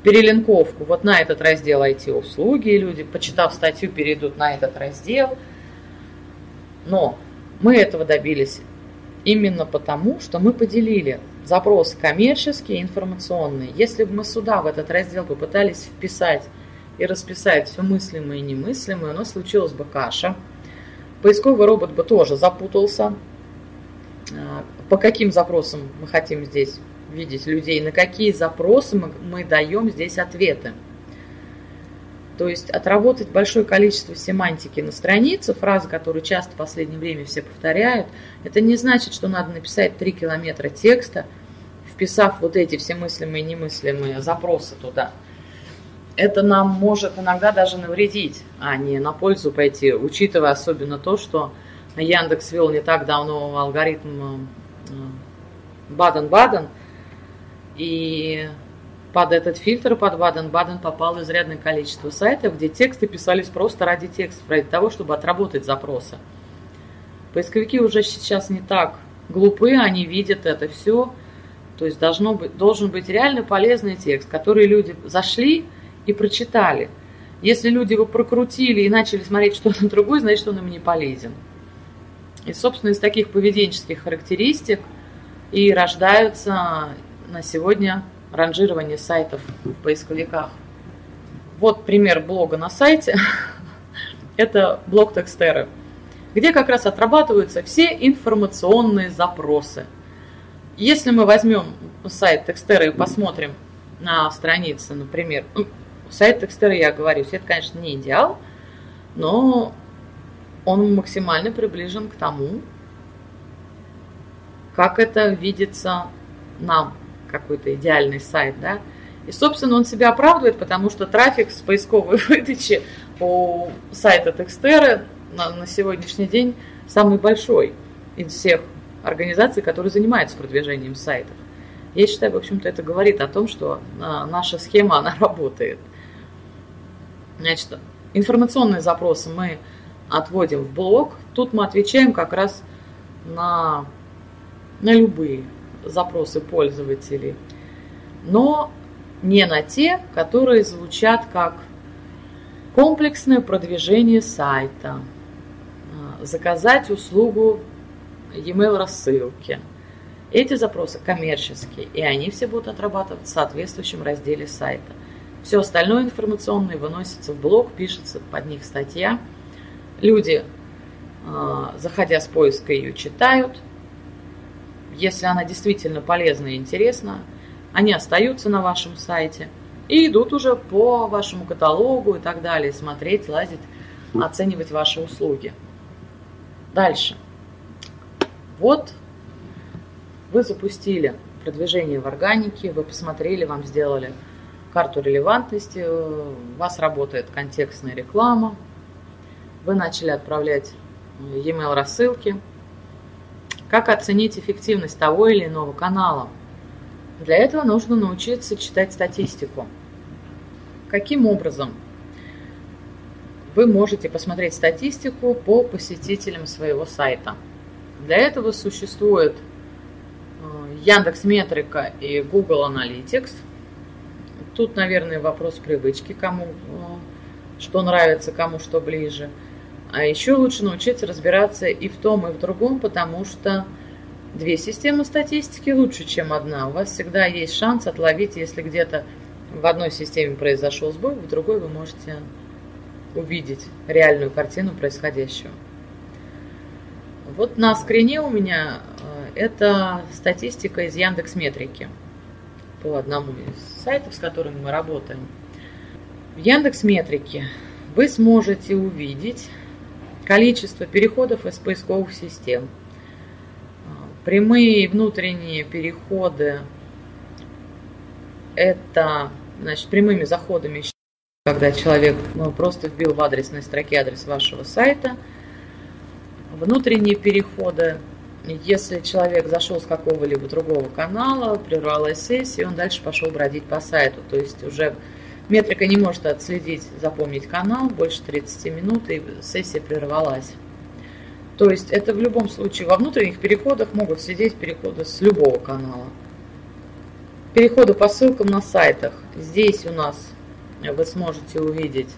перелинковку вот на этот раздел IT-услуги, люди, почитав статью, перейдут на этот раздел. Но мы этого добились именно потому, что мы поделили запросы коммерческие и информационные. Если бы мы сюда, в этот раздел, попытались вписать и расписать все мыслимое и немыслимое, у нас случилась бы каша. Поисковый робот бы тоже запутался. А, по каким запросам мы хотим здесь видеть людей, на какие запросы мы, мы даем здесь ответы. То есть отработать большое количество семантики на странице, фразы, которые часто в последнее время все повторяют, это не значит, что надо написать 3 километра текста, вписав вот эти все мыслимые и немыслимые запросы туда. Это нам может иногда даже навредить, а не на пользу пойти, учитывая особенно то, что Яндекс ввел не так давно алгоритм э, Баден-Баден, и под этот фильтр, под Баден-Баден попало изрядное количество сайтов, где тексты писались просто ради текста, ради того, чтобы отработать запросы. Поисковики уже сейчас не так глупы, они видят это все. То есть должно быть, должен быть реально полезный текст, который люди зашли и прочитали. Если люди его прокрутили и начали смотреть что-то другое, значит, он им не полезен. И, собственно, из таких поведенческих характеристик и рождаются на сегодня ранжирование сайтов в поисковиках. Вот пример блога на сайте. Это блог Текстеры, где как раз отрабатываются все информационные запросы. Если мы возьмем сайт Текстеры и посмотрим на странице, например, ну, сайт Текстеры, я говорю, это, конечно, не идеал, но он максимально приближен к тому, как это видится нам какой-то идеальный сайт, да. И, собственно, он себя оправдывает, потому что трафик с поисковой выдачи у сайта Текстеры на, на сегодняшний день самый большой из всех организаций, которые занимаются продвижением сайтов. Я считаю, в общем-то, это говорит о том, что а, наша схема, она работает. Значит, информационные запросы мы отводим в блок. Тут мы отвечаем как раз на, на любые запросы пользователей, но не на те, которые звучат как комплексное продвижение сайта, а, заказать услугу e-mail рассылки. Эти запросы коммерческие, и они все будут отрабатывать в соответствующем разделе сайта. Все остальное информационное выносится в блог, пишется под них статья. Люди, а, заходя с поиска, ее читают, если она действительно полезна и интересна, они остаются на вашем сайте и идут уже по вашему каталогу и так далее, смотреть, лазить, оценивать ваши услуги. Дальше. Вот вы запустили продвижение в органике, вы посмотрели, вам сделали карту релевантности, у вас работает контекстная реклама, вы начали отправлять e-mail рассылки – как оценить эффективность того или иного канала? Для этого нужно научиться читать статистику. Каким образом? Вы можете посмотреть статистику по посетителям своего сайта. Для этого существует э, Яндекс Метрика и Google Analytics. Тут, наверное, вопрос привычки, кому э, что нравится, кому что ближе – а еще лучше научиться разбираться и в том, и в другом, потому что две системы статистики лучше, чем одна. У вас всегда есть шанс отловить, если где-то в одной системе произошел сбой, в другой вы можете увидеть реальную картину происходящего. Вот на скрине у меня э, это статистика из Яндекс Метрики по одному из сайтов, с которыми мы работаем. В Яндекс Метрике вы сможете увидеть количество переходов из поисковых систем. Прямые и внутренние переходы – это значит, прямыми заходами, когда человек ну, просто вбил в адресной строке адрес вашего сайта. Внутренние переходы если человек зашел с какого-либо другого канала, прервалась сессия, он дальше пошел бродить по сайту. То есть уже Метрика не может отследить, запомнить канал больше 30 минут, и сессия прервалась. То есть это в любом случае во внутренних переходах могут сидеть переходы с любого канала. переходы по ссылкам на сайтах. Здесь у нас вы сможете увидеть,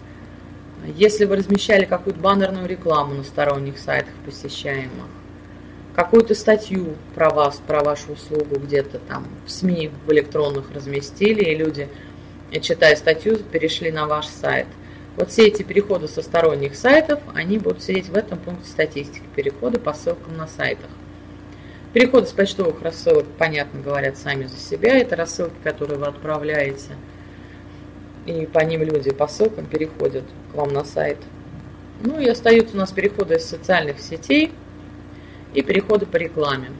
если вы размещали какую-то баннерную рекламу на сторонних сайтах посещаемых, какую-то статью про вас, про вашу услугу где-то там в СМИ, в электронных разместили, и люди, читая статью, перешли на ваш сайт. Вот все эти переходы со сторонних сайтов, они будут сидеть в этом пункте статистики, переходы по ссылкам на сайтах. Переходы с почтовых рассылок, понятно, говорят сами за себя. Это рассылки, которые вы отправляете, и по ним люди по ссылкам переходят к вам на сайт. Ну и остаются у нас переходы из социальных сетей – и переходы по рекламе.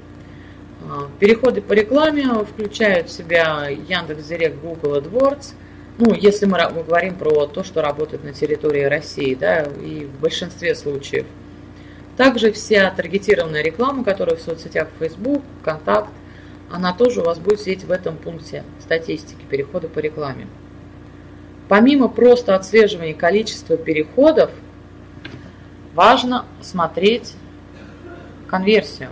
А, переходы по рекламе включают в себя Яндекс.Директ, Google AdWords. Ну, если мы, мы говорим про то, что работает на территории России, да, и в большинстве случаев. Также вся таргетированная реклама, которая в соцсетях Facebook, Контакт, она тоже у вас будет сидеть в этом пункте статистики, перехода по рекламе. Помимо просто отслеживания количества переходов, важно смотреть конверсию.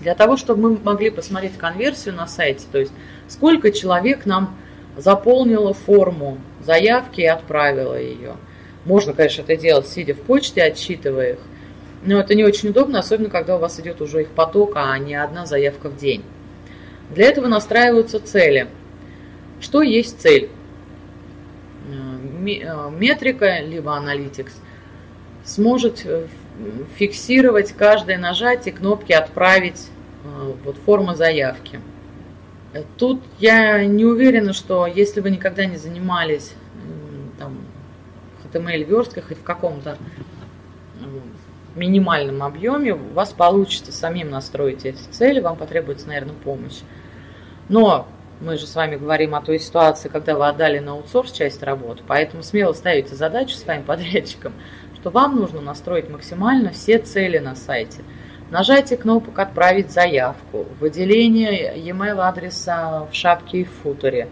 Для того, чтобы мы могли посмотреть конверсию на сайте, то есть сколько человек нам заполнило форму заявки и отправило ее. Можно, конечно, это делать, сидя в почте, отсчитывая их. Но это не очень удобно, особенно когда у вас идет уже их поток, а не одна заявка в день. Для этого настраиваются цели. Что есть цель? Э, э, метрика, либо аналитикс сможет э, фиксировать каждое нажатие кнопки «Отправить» э, вот форма заявки. Тут я не уверена, что если вы никогда не занимались там, в HTML-верстках и в каком-то минимальном объеме, у вас получится самим настроить эти цели, вам потребуется, наверное, помощь. Но мы же с вами говорим о той ситуации, когда вы отдали на аутсорс часть работы, поэтому смело ставите задачу своим подрядчикам – что вам нужно настроить максимально все цели на сайте. Нажатие кнопок «Отправить заявку», выделение e-mail адреса в шапке и футере,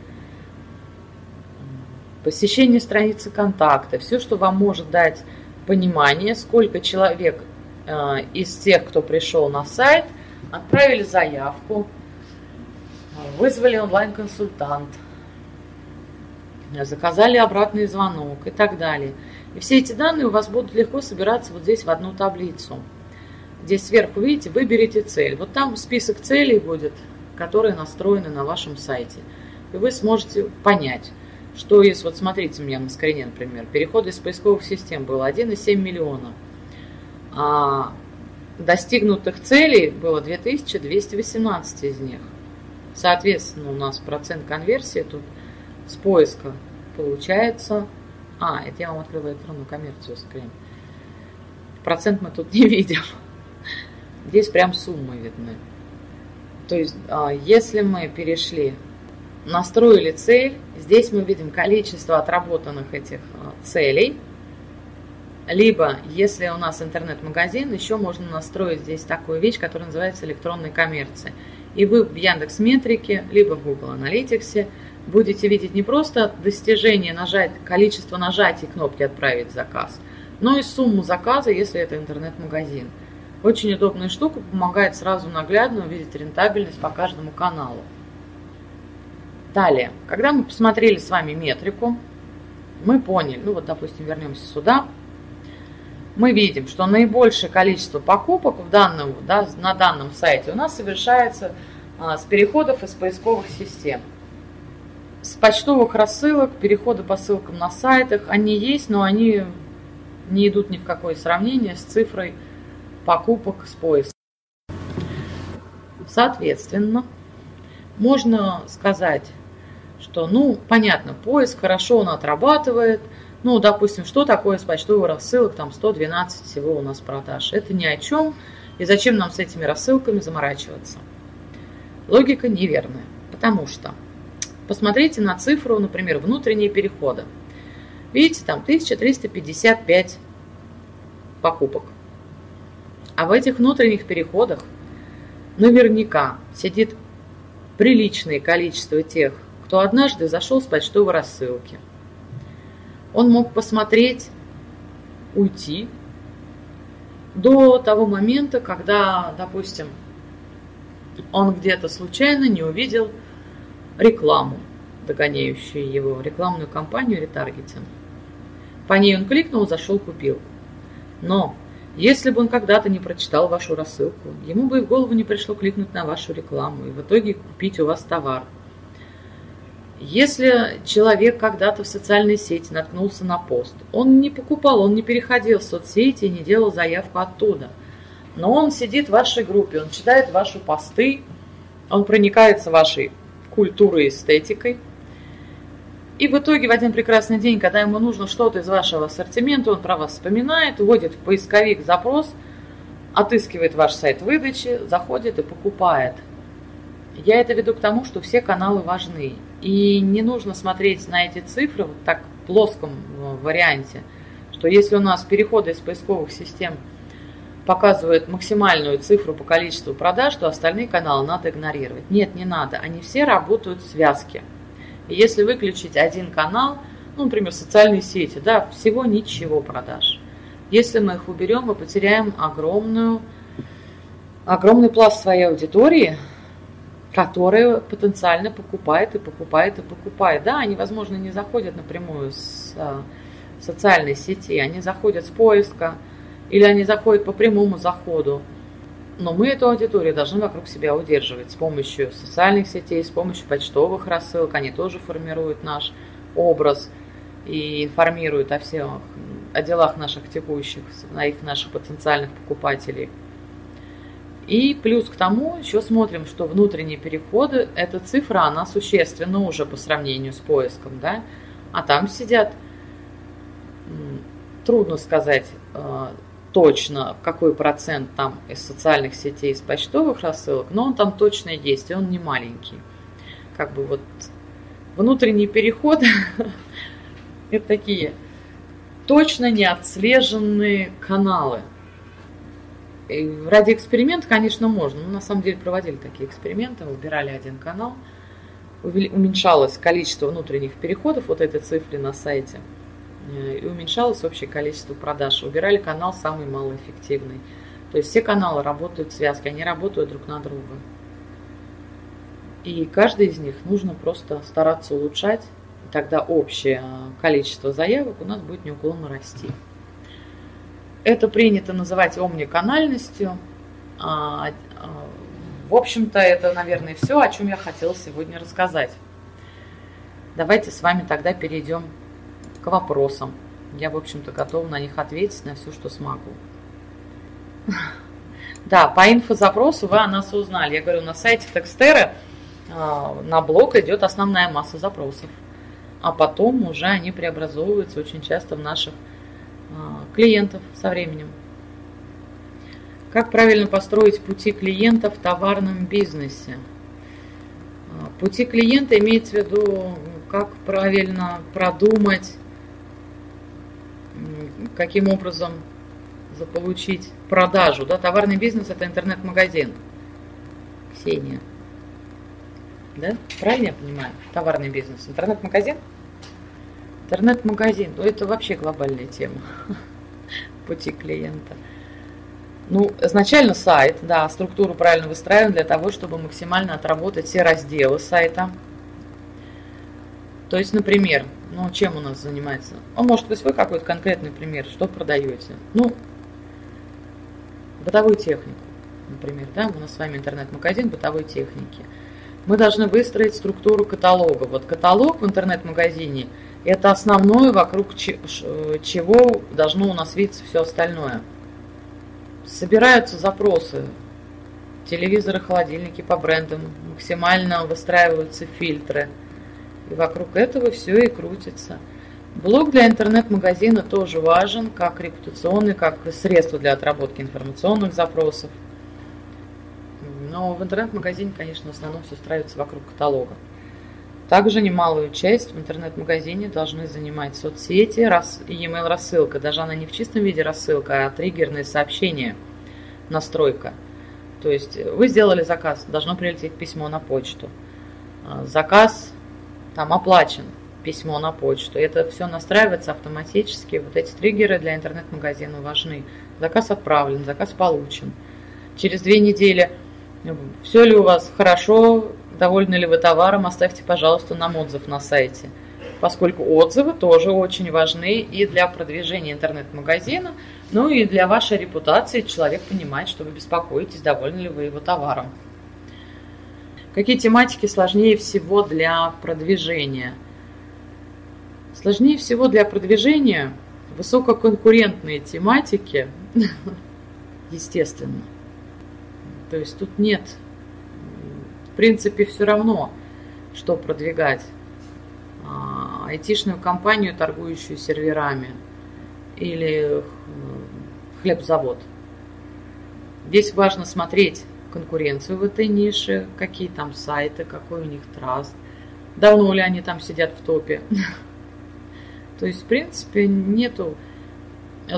посещение страницы контакта, все, что вам может дать понимание, сколько человек э, из тех, кто пришел на сайт, отправили заявку, вызвали онлайн-консультант, заказали обратный звонок и так далее – и все эти данные у вас будут легко собираться вот здесь в одну таблицу. Здесь сверху, видите, выберите цель. Вот там список целей будет, которые настроены на вашем сайте. И вы сможете понять, что из, вот смотрите у меня на скрине, например, переход из поисковых систем был 1,7 миллиона. А достигнутых целей было 2218 из них. Соответственно, у нас процент конверсии тут с поиска получается а, это я вам открыла электронную коммерцию скрин. Процент мы тут не видим. Здесь прям суммы видны. То есть, а, если мы перешли, настроили цель, здесь мы видим количество отработанных этих а, целей. Либо, если у нас интернет-магазин, еще можно настроить здесь такую вещь, которая называется электронной коммерцией. И вы в Яндекс Метрике, либо в Google Аналитиксе будете видеть не просто достижение нажать, количество нажатий кнопки «Отправить заказ», но и сумму заказа, если это интернет-магазин. Очень удобная штука, помогает сразу наглядно увидеть рентабельность по каждому каналу. Далее, когда мы посмотрели с вами метрику, мы поняли, ну вот, допустим, вернемся сюда, мы видим, что наибольшее количество покупок в данном, да, на данном сайте у нас совершается а, с переходов из поисковых систем – с почтовых рассылок, переходы по ссылкам на сайтах, они есть, но они не идут ни в какое сравнение с цифрой покупок с поиска. Соответственно, можно сказать, что, ну, понятно, поиск хорошо он отрабатывает, ну, допустим, что такое с почтовых рассылок, там 112 всего у нас продаж. Это ни о чем, и зачем нам с этими рассылками заморачиваться? Логика неверная, потому что Посмотрите на цифру, например, внутренние переходы. Видите, там 1355 покупок. А в этих внутренних переходах наверняка сидит приличное количество тех, кто однажды зашел с почтовой рассылки. Он мог посмотреть, уйти до того момента, когда, допустим, он где-то случайно не увидел рекламу, догоняющую его, рекламную кампанию ретаргетинг. По ней он кликнул, зашел, купил. Но если бы он когда-то не прочитал вашу рассылку, ему бы и в голову не пришло кликнуть на вашу рекламу и в итоге купить у вас товар. Если человек когда-то в социальной сети наткнулся на пост, он не покупал, он не переходил в соцсети и не делал заявку оттуда. Но он сидит в вашей группе, он читает ваши посты, он проникается вашей культурой и эстетикой – и в итоге в один прекрасный день, когда ему нужно что-то из вашего ассортимента, он про вас вспоминает, вводит в поисковик запрос, отыскивает ваш сайт выдачи, заходит и покупает. Я это веду к тому, что все каналы важны. И не нужно смотреть на эти цифры вот так в плоском варианте, что если у нас переходы из поисковых систем показывают максимальную цифру по количеству продаж, то остальные каналы надо игнорировать. Нет, не надо. Они все работают в связке. И если выключить один канал, ну, например, социальные сети, да, всего ничего продаж. Если мы их уберем, мы потеряем огромную, огромный пласт своей аудитории, которая потенциально покупает и покупает и покупает. Да, они, возможно, не заходят напрямую с а, социальной сети, они заходят с поиска, или они заходят по прямому заходу. Но мы эту аудиторию должны вокруг себя удерживать с помощью социальных сетей, с помощью почтовых рассылок. Они тоже формируют наш образ и информируют о всех о делах наших текущих, о их наших потенциальных покупателей. И плюс к тому еще смотрим, что внутренние переходы, эта цифра, она существенна уже по сравнению с поиском, да, а там сидят, трудно сказать, э, точно, какой процент там из социальных сетей, из почтовых рассылок, но он там точно есть, и он не маленький. Как бы вот внутренний переход – это такие точно не отслеженные каналы. И ради эксперимента, конечно, можно. Мы на самом деле проводили такие эксперименты, выбирали один канал, уменьшалось количество внутренних переходов вот этой цифры на сайте – и уменьшалось общее количество продаж. Убирали канал самый малоэффективный. То есть все каналы работают в связке, они работают друг на друга. И каждый из них нужно просто стараться улучшать, и тогда общее количество заявок у нас будет неуклонно расти. Это принято называть омниканальностью. А, а, в общем-то, это, наверное, все, о чем я хотела сегодня рассказать. Давайте с вами тогда перейдем к вопросам. Я, в общем-то, готова на них ответить на все, что смогу. Да, по инфозапросу вы о нас узнали. Я говорю, на сайте Текстеры а, на блог идет основная масса запросов. А потом уже они преобразовываются очень часто в наших а, клиентов со временем. Как правильно построить пути клиента в товарном бизнесе? А, пути клиента имеется в виду, как правильно продумать каким образом заполучить продажу. Да? Товарный бизнес – это интернет-магазин. Ксения. Да? Правильно я понимаю? Товарный бизнес. Интернет-магазин? Интернет-магазин. Ну, это вообще глобальная тема. Пути клиента. Ну, изначально сайт, да, структуру правильно выстраиваем для того, чтобы максимально отработать все разделы сайта. То есть, например, ну, чем у нас занимается? А может, вы свой какой-то конкретный пример, что продаете? Ну, бытовую технику, например, да, у нас с вами интернет-магазин бытовой техники. Мы должны выстроить структуру каталога. Вот каталог в интернет-магазине – это основное, вокруг чего должно у нас видеться все остальное. Собираются запросы, телевизоры, холодильники по брендам, максимально выстраиваются фильтры – и вокруг этого все и крутится. Блог для интернет-магазина тоже важен, как репутационный, как средство для отработки информационных запросов. Но в интернет-магазине, конечно, в основном все устраивается вокруг каталога. Также немалую часть в интернет-магазине должны занимать соцсети и email рассылка. Даже она не в чистом виде рассылка, а триггерные сообщения, настройка. То есть вы сделали заказ, должно прилететь письмо на почту. Заказ там оплачен письмо на почту. Это все настраивается автоматически. Вот эти триггеры для интернет-магазина важны. Заказ отправлен, заказ получен. Через две недели все ли у вас хорошо, довольны ли вы товаром, оставьте, пожалуйста, нам отзыв на сайте. Поскольку отзывы тоже очень важны и для продвижения интернет-магазина, ну и для вашей репутации человек понимает, что вы беспокоитесь, довольны ли вы его товаром. Какие тематики сложнее всего для продвижения? Сложнее всего для продвижения высококонкурентные тематики, естественно. То есть тут нет, в принципе, все равно, что продвигать. А, айтишную компанию, торгующую серверами, или хлебзавод. Здесь важно смотреть конкуренцию в этой нише, какие там сайты, какой у них траст, давно ли они там сидят в топе. То есть, в принципе, нету...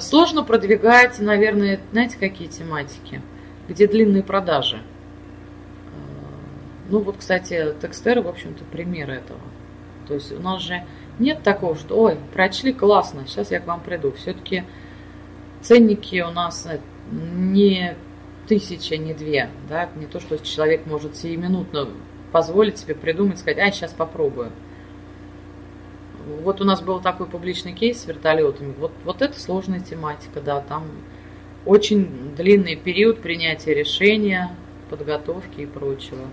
Сложно продвигать, наверное, знаете, какие тематики? Где длинные продажи. Ну вот, кстати, Текстер, в общем-то, пример этого. То есть у нас же нет такого, что, ой, прочли, классно, сейчас я к вам приду. Все-таки ценники у нас не тысяча, не две. Да? Не то, что человек может сиюминутно позволить себе придумать, сказать, а, сейчас попробую. Вот у нас был такой публичный кейс с вертолетами. Вот, вот это сложная тематика, да, там очень длинный период принятия решения, подготовки и прочего.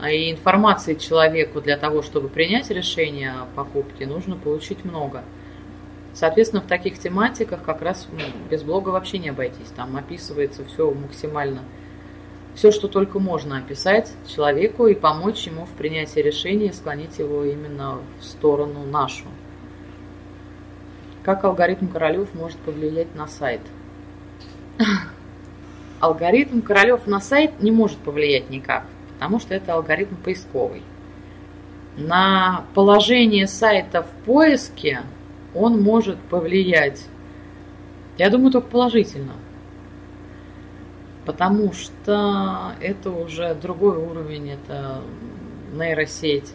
А и информации человеку для того, чтобы принять решение о покупке, нужно получить много. Соответственно, в таких тематиках как раз ну, без блога вообще не обойтись. Там описывается все максимально, все, что только можно описать человеку и помочь ему в принятии решения, склонить его именно в сторону нашу. Как алгоритм Королев может повлиять на сайт? Алгоритм Королев на сайт не может повлиять никак, потому что это алгоритм поисковый. На положение сайта в поиске он может повлиять, я думаю, только положительно. Потому что это уже другой уровень, это нейросеть.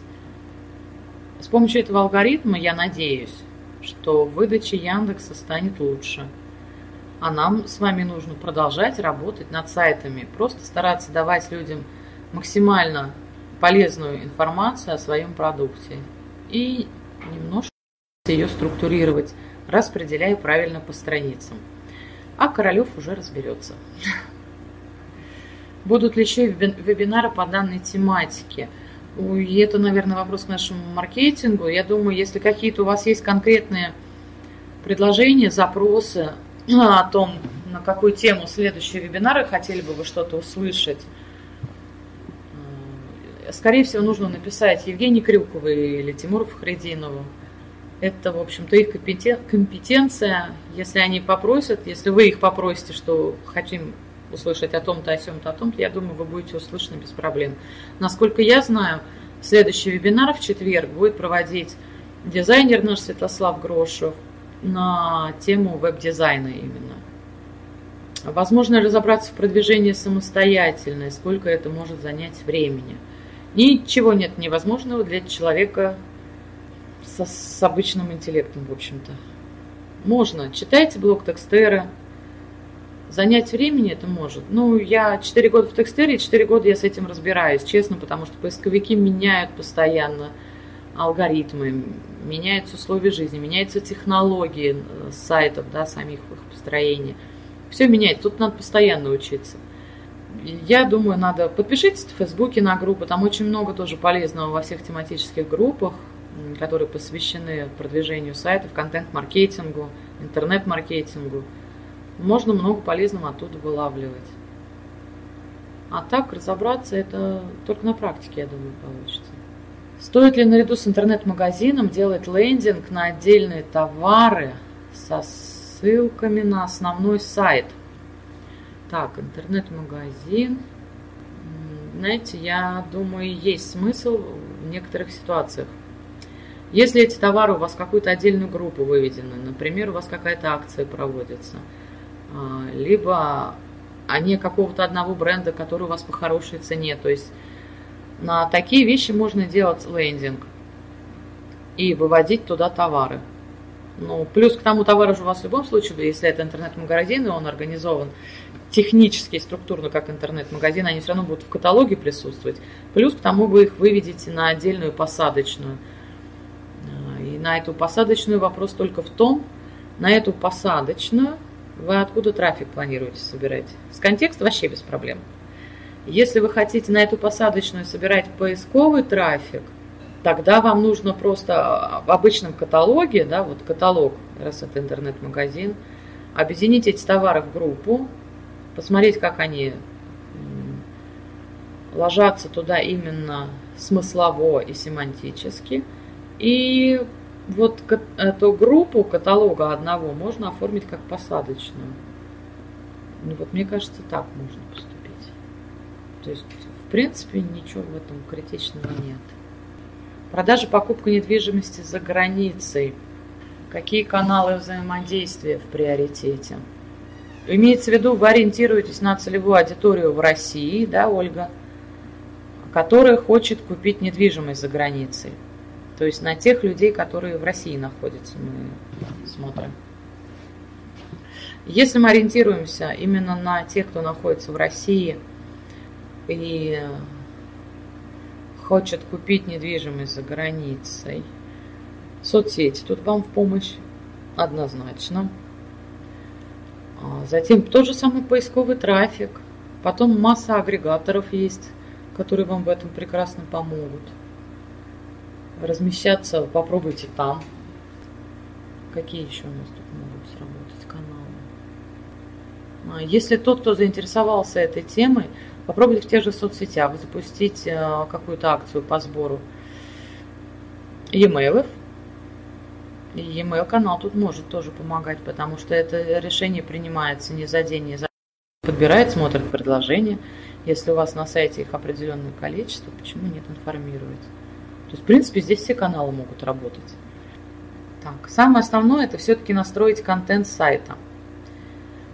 С помощью этого алгоритма, я надеюсь, что выдача Яндекса станет лучше. А нам с вами нужно продолжать работать над сайтами, просто стараться давать людям максимально полезную информацию о своем продукте и немножко ее структурировать, распределяя правильно по страницам. А Королев уже разберется. Будут ли еще вебинары по данной тематике? И это, наверное, вопрос к нашему маркетингу. Я думаю, если какие-то у вас есть конкретные предложения, запросы о том, на какую тему следующие вебинары хотели бы вы что-то услышать, э, скорее всего, нужно написать Евгении Крюковой или Тимуру Фахрединову. Это, в общем-то, их компетенция. Если они попросят, если вы их попросите, что хотим услышать о том-то, о сем-то, о том-то, я думаю, вы будете услышаны без проблем. Насколько я знаю, следующий вебинар в четверг будет проводить дизайнер наш Святослав Грошев на тему веб-дизайна именно. Возможно разобраться в продвижении самостоятельно, и сколько это может занять времени. Ничего нет невозможного для человека со, с обычным интеллектом, в общем-то. Можно. Читайте блог Текстера. Занять времени это может. Ну, я 4 года в Текстере, и 4 года я с этим разбираюсь, честно, потому что поисковики меняют постоянно алгоритмы, меняются условия жизни, меняются технологии э, сайтов, да, самих их построения. Все меняется, тут надо постоянно учиться. Я думаю, надо подпишитесь в Фейсбуке на группу, там очень много тоже полезного во всех тематических группах которые посвящены продвижению сайтов, контент-маркетингу, интернет-маркетингу. Можно много полезного оттуда вылавливать. А так разобраться это только на практике, я думаю, получится. Стоит ли наряду с интернет-магазином делать лендинг на отдельные товары со ссылками на основной сайт? Так, интернет-магазин. Знаете, я думаю, есть смысл в некоторых ситуациях. Если эти товары у вас какую-то отдельную группу выведены, например, у вас какая-то акция проводится, а, либо они какого-то одного бренда, который у вас по хорошей цене, то есть на такие вещи можно делать лендинг и выводить туда товары. Ну, плюс к тому товару же у вас в любом случае, если это интернет-магазин, и он организован технически и структурно, как интернет-магазин, они все равно будут в каталоге присутствовать. Плюс к тому вы их выведете на отдельную посадочную. А, и на эту посадочную вопрос только в том, на эту посадочную вы откуда трафик планируете собирать? С контекста вообще без проблем. Если вы хотите на эту посадочную собирать поисковый трафик, тогда вам нужно просто в обычном каталоге, да, вот каталог, раз это интернет-магазин, объединить эти товары в группу, посмотреть, как они ложатся туда именно смыслово и семантически. И вот эту группу каталога одного можно оформить как посадочную. Ну вот мне кажется, так можно поступить. То есть, в принципе, ничего в этом критичного нет. Продажа, покупка недвижимости за границей. Какие каналы взаимодействия в приоритете? Имеется в виду, вы ориентируетесь на целевую аудиторию в России, да, Ольга, которая хочет купить недвижимость за границей. То есть на тех людей, которые в России находятся, мы смотрим. Если мы ориентируемся именно на тех, кто находится в России и хочет купить недвижимость за границей, соцсети тут вам в помощь однозначно. А затем тот же самый поисковый трафик. Потом масса агрегаторов есть, которые вам в этом прекрасно помогут. Размещаться попробуйте там. Какие еще у нас тут могут сработать каналы? А если тот, кто заинтересовался этой темой, попробуйте в тех же соцсетях запустить э, какую-то акцию по сбору e-mail, и e-mail канал тут может тоже помогать, потому что это решение принимается не за день, не за подбирает, смотрит предложения. Если у вас на сайте их определенное количество, почему нет информировать? То есть, в принципе, здесь все каналы могут работать. Так, самое основное это все-таки настроить контент сайта.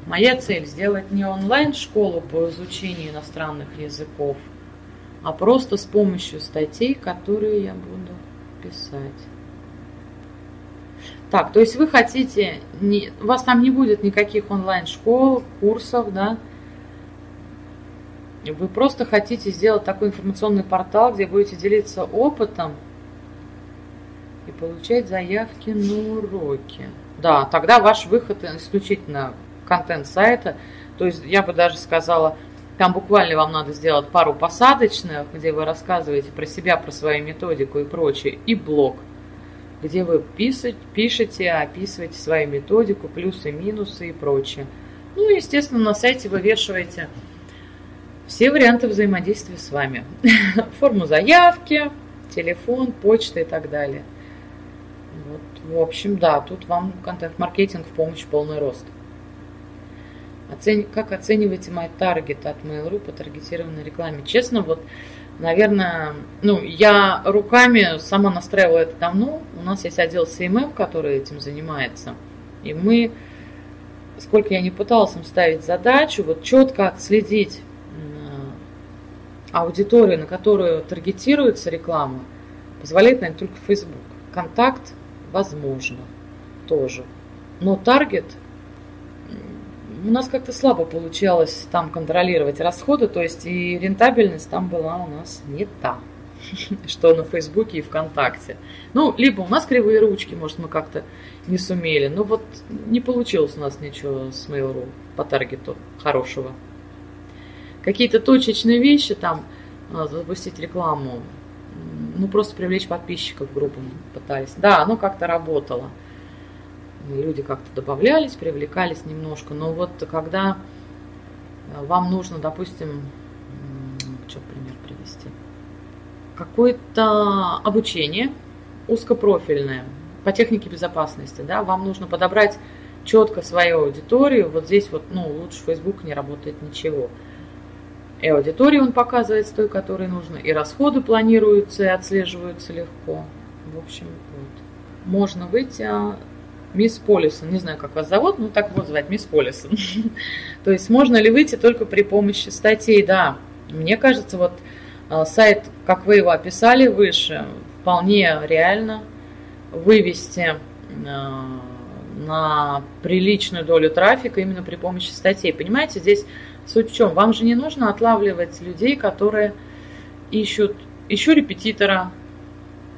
Моя цель сделать не онлайн-школу по изучению иностранных языков, а просто с помощью статей, которые я буду писать. Так, то есть вы хотите, не, у вас там не будет никаких онлайн-школ, курсов, да? Вы просто хотите сделать такой информационный портал, где будете делиться опытом и получать заявки на уроки. Да, тогда ваш выход исключительно контент сайта. То есть я бы даже сказала, там буквально вам надо сделать пару посадочных, где вы рассказываете про себя, про свою методику и прочее, и блог где вы писать, пишете, описываете свою методику, плюсы, минусы и прочее. Ну и, естественно, на сайте вывешиваете все варианты взаимодействия с вами. Форму заявки, телефон, почта и так далее. Вот, в общем, да, тут вам контент-маркетинг в помощь полный рост. Оцени... Как оцениваете мой таргет от Mail.ru по таргетированной рекламе? Честно, вот наверное, ну, я руками сама настраивала это давно. У нас есть отдел CMM, который этим занимается. И мы, сколько я не пыталась им ставить задачу, вот четко отследить аудиторию, на которую таргетируется реклама, позволяет, наверное, только Facebook. Контакт возможно тоже. Но таргет у нас как-то слабо получалось там контролировать расходы, то есть и рентабельность там была у нас не та, что на Фейсбуке и ВКонтакте. Ну, либо у нас кривые ручки, может, мы как-то не сумели, но вот не получилось у нас ничего с Mail.ru по таргету хорошего. Какие-то точечные вещи там, а, запустить рекламу, ну, просто привлечь подписчиков в группу пытались. Да, оно как-то работало люди как-то добавлялись, привлекались немножко, но вот когда э, вам нужно, допустим, что пример привести, какое-то обучение узкопрофильное по технике безопасности, да, вам нужно подобрать четко свою аудиторию, вот здесь вот, ну, лучше Facebook не работает ничего. И аудиторию он показывает с той, которой нужно, и расходы планируются и отслеживаются легко. В общем, вот. Можно выйти а, Мисс Полисон, не знаю, как вас зовут, но так вот звать, Мисс Полисон. То есть можно ли выйти только при помощи статей? Да, мне кажется, вот а, сайт, как вы его описали выше, вполне реально вывести а, на приличную долю трафика именно при помощи статей. Понимаете, здесь суть в чем? Вам же не нужно отлавливать людей, которые ищут, ищу репетитора,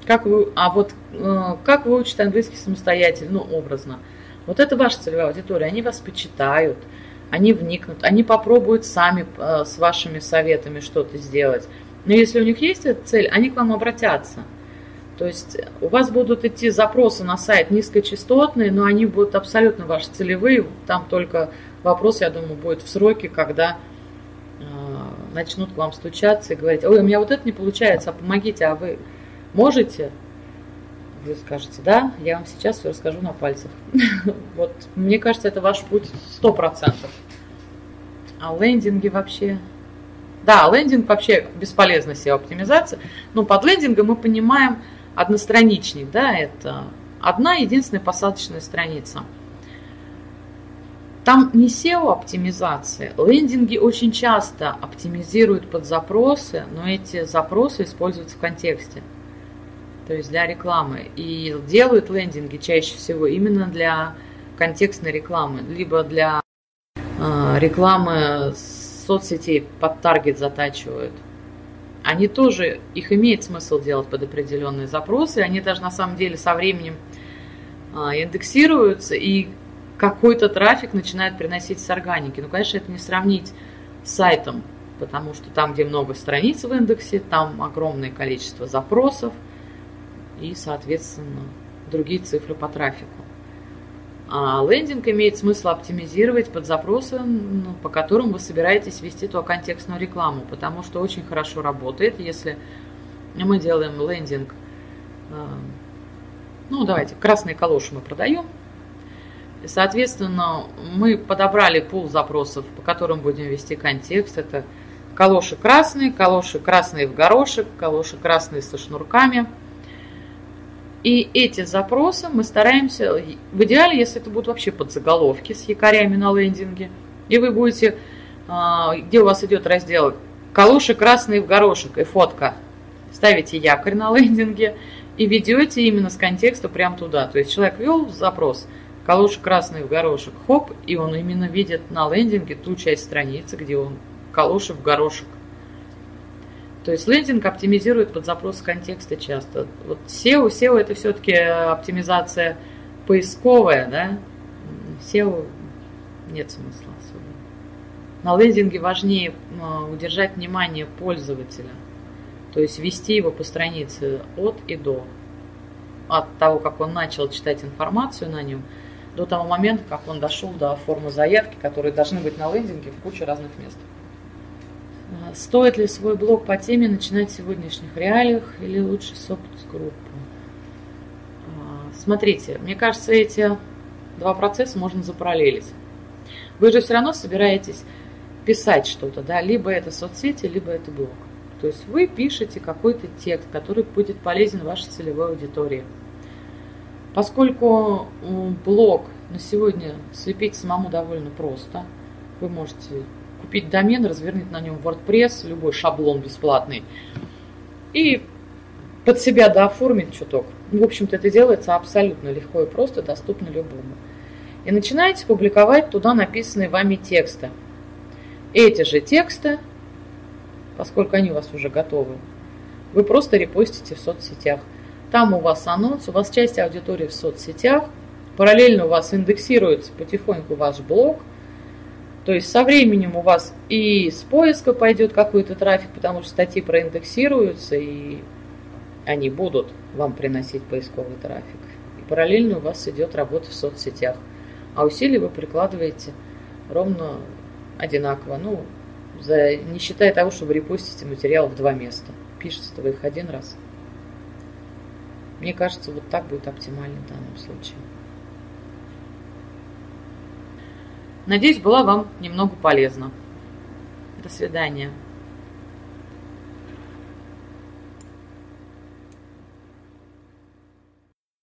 как вы, а вот э, как выучить английский самостоятельно, ну, образно. Вот это ваша целевая аудитория, они вас почитают, они вникнут, они попробуют сами э, с вашими советами что-то сделать. Но если у них есть эта цель, они к вам обратятся. То есть у вас будут идти запросы на сайт низкочастотные, но они будут абсолютно ваши целевые. Там только вопрос, я думаю, будет в сроке, когда э, начнут к вам стучаться и говорить, ой, у меня вот это не получается, а помогите, а вы можете? Вы скажете, да, я вам сейчас все расскажу на пальцах. Вот, мне кажется, это ваш путь сто процентов. А лендинги вообще... Да, лендинг вообще бесполезна SEO-оптимизация. Но под лендингом мы понимаем одностраничник, да, это одна единственная посадочная страница. Там не SEO-оптимизация. Лендинги очень часто оптимизируют под запросы, но эти запросы используются в контексте то есть для рекламы. И делают лендинги чаще всего именно для контекстной рекламы, либо для э, рекламы соцсетей под таргет затачивают. Они тоже, их имеет смысл делать под определенные запросы, они даже на самом деле со временем э, индексируются, и какой-то трафик начинает приносить с органики. Ну, конечно, это не сравнить с сайтом, потому что там, где много страниц в индексе, там огромное количество запросов – и, соответственно, другие цифры по трафику. А лендинг имеет смысл оптимизировать под запросы, ну, по которым вы собираетесь вести ту контекстную рекламу, потому что очень хорошо работает, если мы делаем лендинг, э, ну давайте, красные калоши мы продаем, соответственно, мы подобрали пул запросов, по которым будем вести контекст. Это калоши красные, калоши красные в горошек, калоши красные со шнурками – и эти запросы мы стараемся, в идеале, если это будут вообще подзаголовки с якорями на лендинге, и вы будете, а, где у вас идет раздел «Калуши красные в горошек» и фотка, ставите якорь на лендинге и ведете именно с контекста прямо туда. То есть человек ввел запрос «Калуши красные в горошек», хоп, и он именно видит на лендинге ту часть страницы, где он «Калуши в горошек». То есть лендинг оптимизирует под запрос контекста часто. Вот SEO, SEO это все-таки оптимизация поисковая, да? SEO нет смысла особо. На лендинге важнее а, удержать внимание пользователя, то есть вести его по странице от и до. От того, как он начал читать информацию на нем, до того момента, как он дошел до формы заявки, которые должны быть на лендинге в куче разных мест. А, стоит ли свой блог по теме начинать в сегодняшних реалиях или лучше с опыт-группы? А, смотрите, мне кажется, эти два процесса можно запараллелить. Вы же все равно собираетесь писать что-то, да, либо это соцсети, либо это блог. То есть вы пишете какой-то текст, который будет полезен вашей целевой аудитории. Поскольку блог на сегодня слепить самому довольно просто, вы можете купить домен, развернуть на нем WordPress, любой шаблон бесплатный, и под себя дооформить чуток. В общем-то, это делается абсолютно легко и просто, доступно любому. И начинаете публиковать туда написанные вами тексты. Эти же тексты, поскольку они у вас уже готовы, вы просто репостите в соцсетях. Там у вас анонс, у вас часть аудитории в соцсетях, параллельно у вас индексируется потихоньку ваш блог, то есть со временем у вас и с поиска пойдет какой-то трафик, потому что статьи проиндексируются, и они будут вам приносить поисковый трафик. И параллельно у вас идет работа в соцсетях. А усилия вы прикладываете ровно одинаково. Ну, за, не считая того, что вы репостите материал в два места. Пишете вы их один раз. Мне кажется, вот так будет оптимально в данном случае. Надеюсь, была вам немного полезна. До свидания.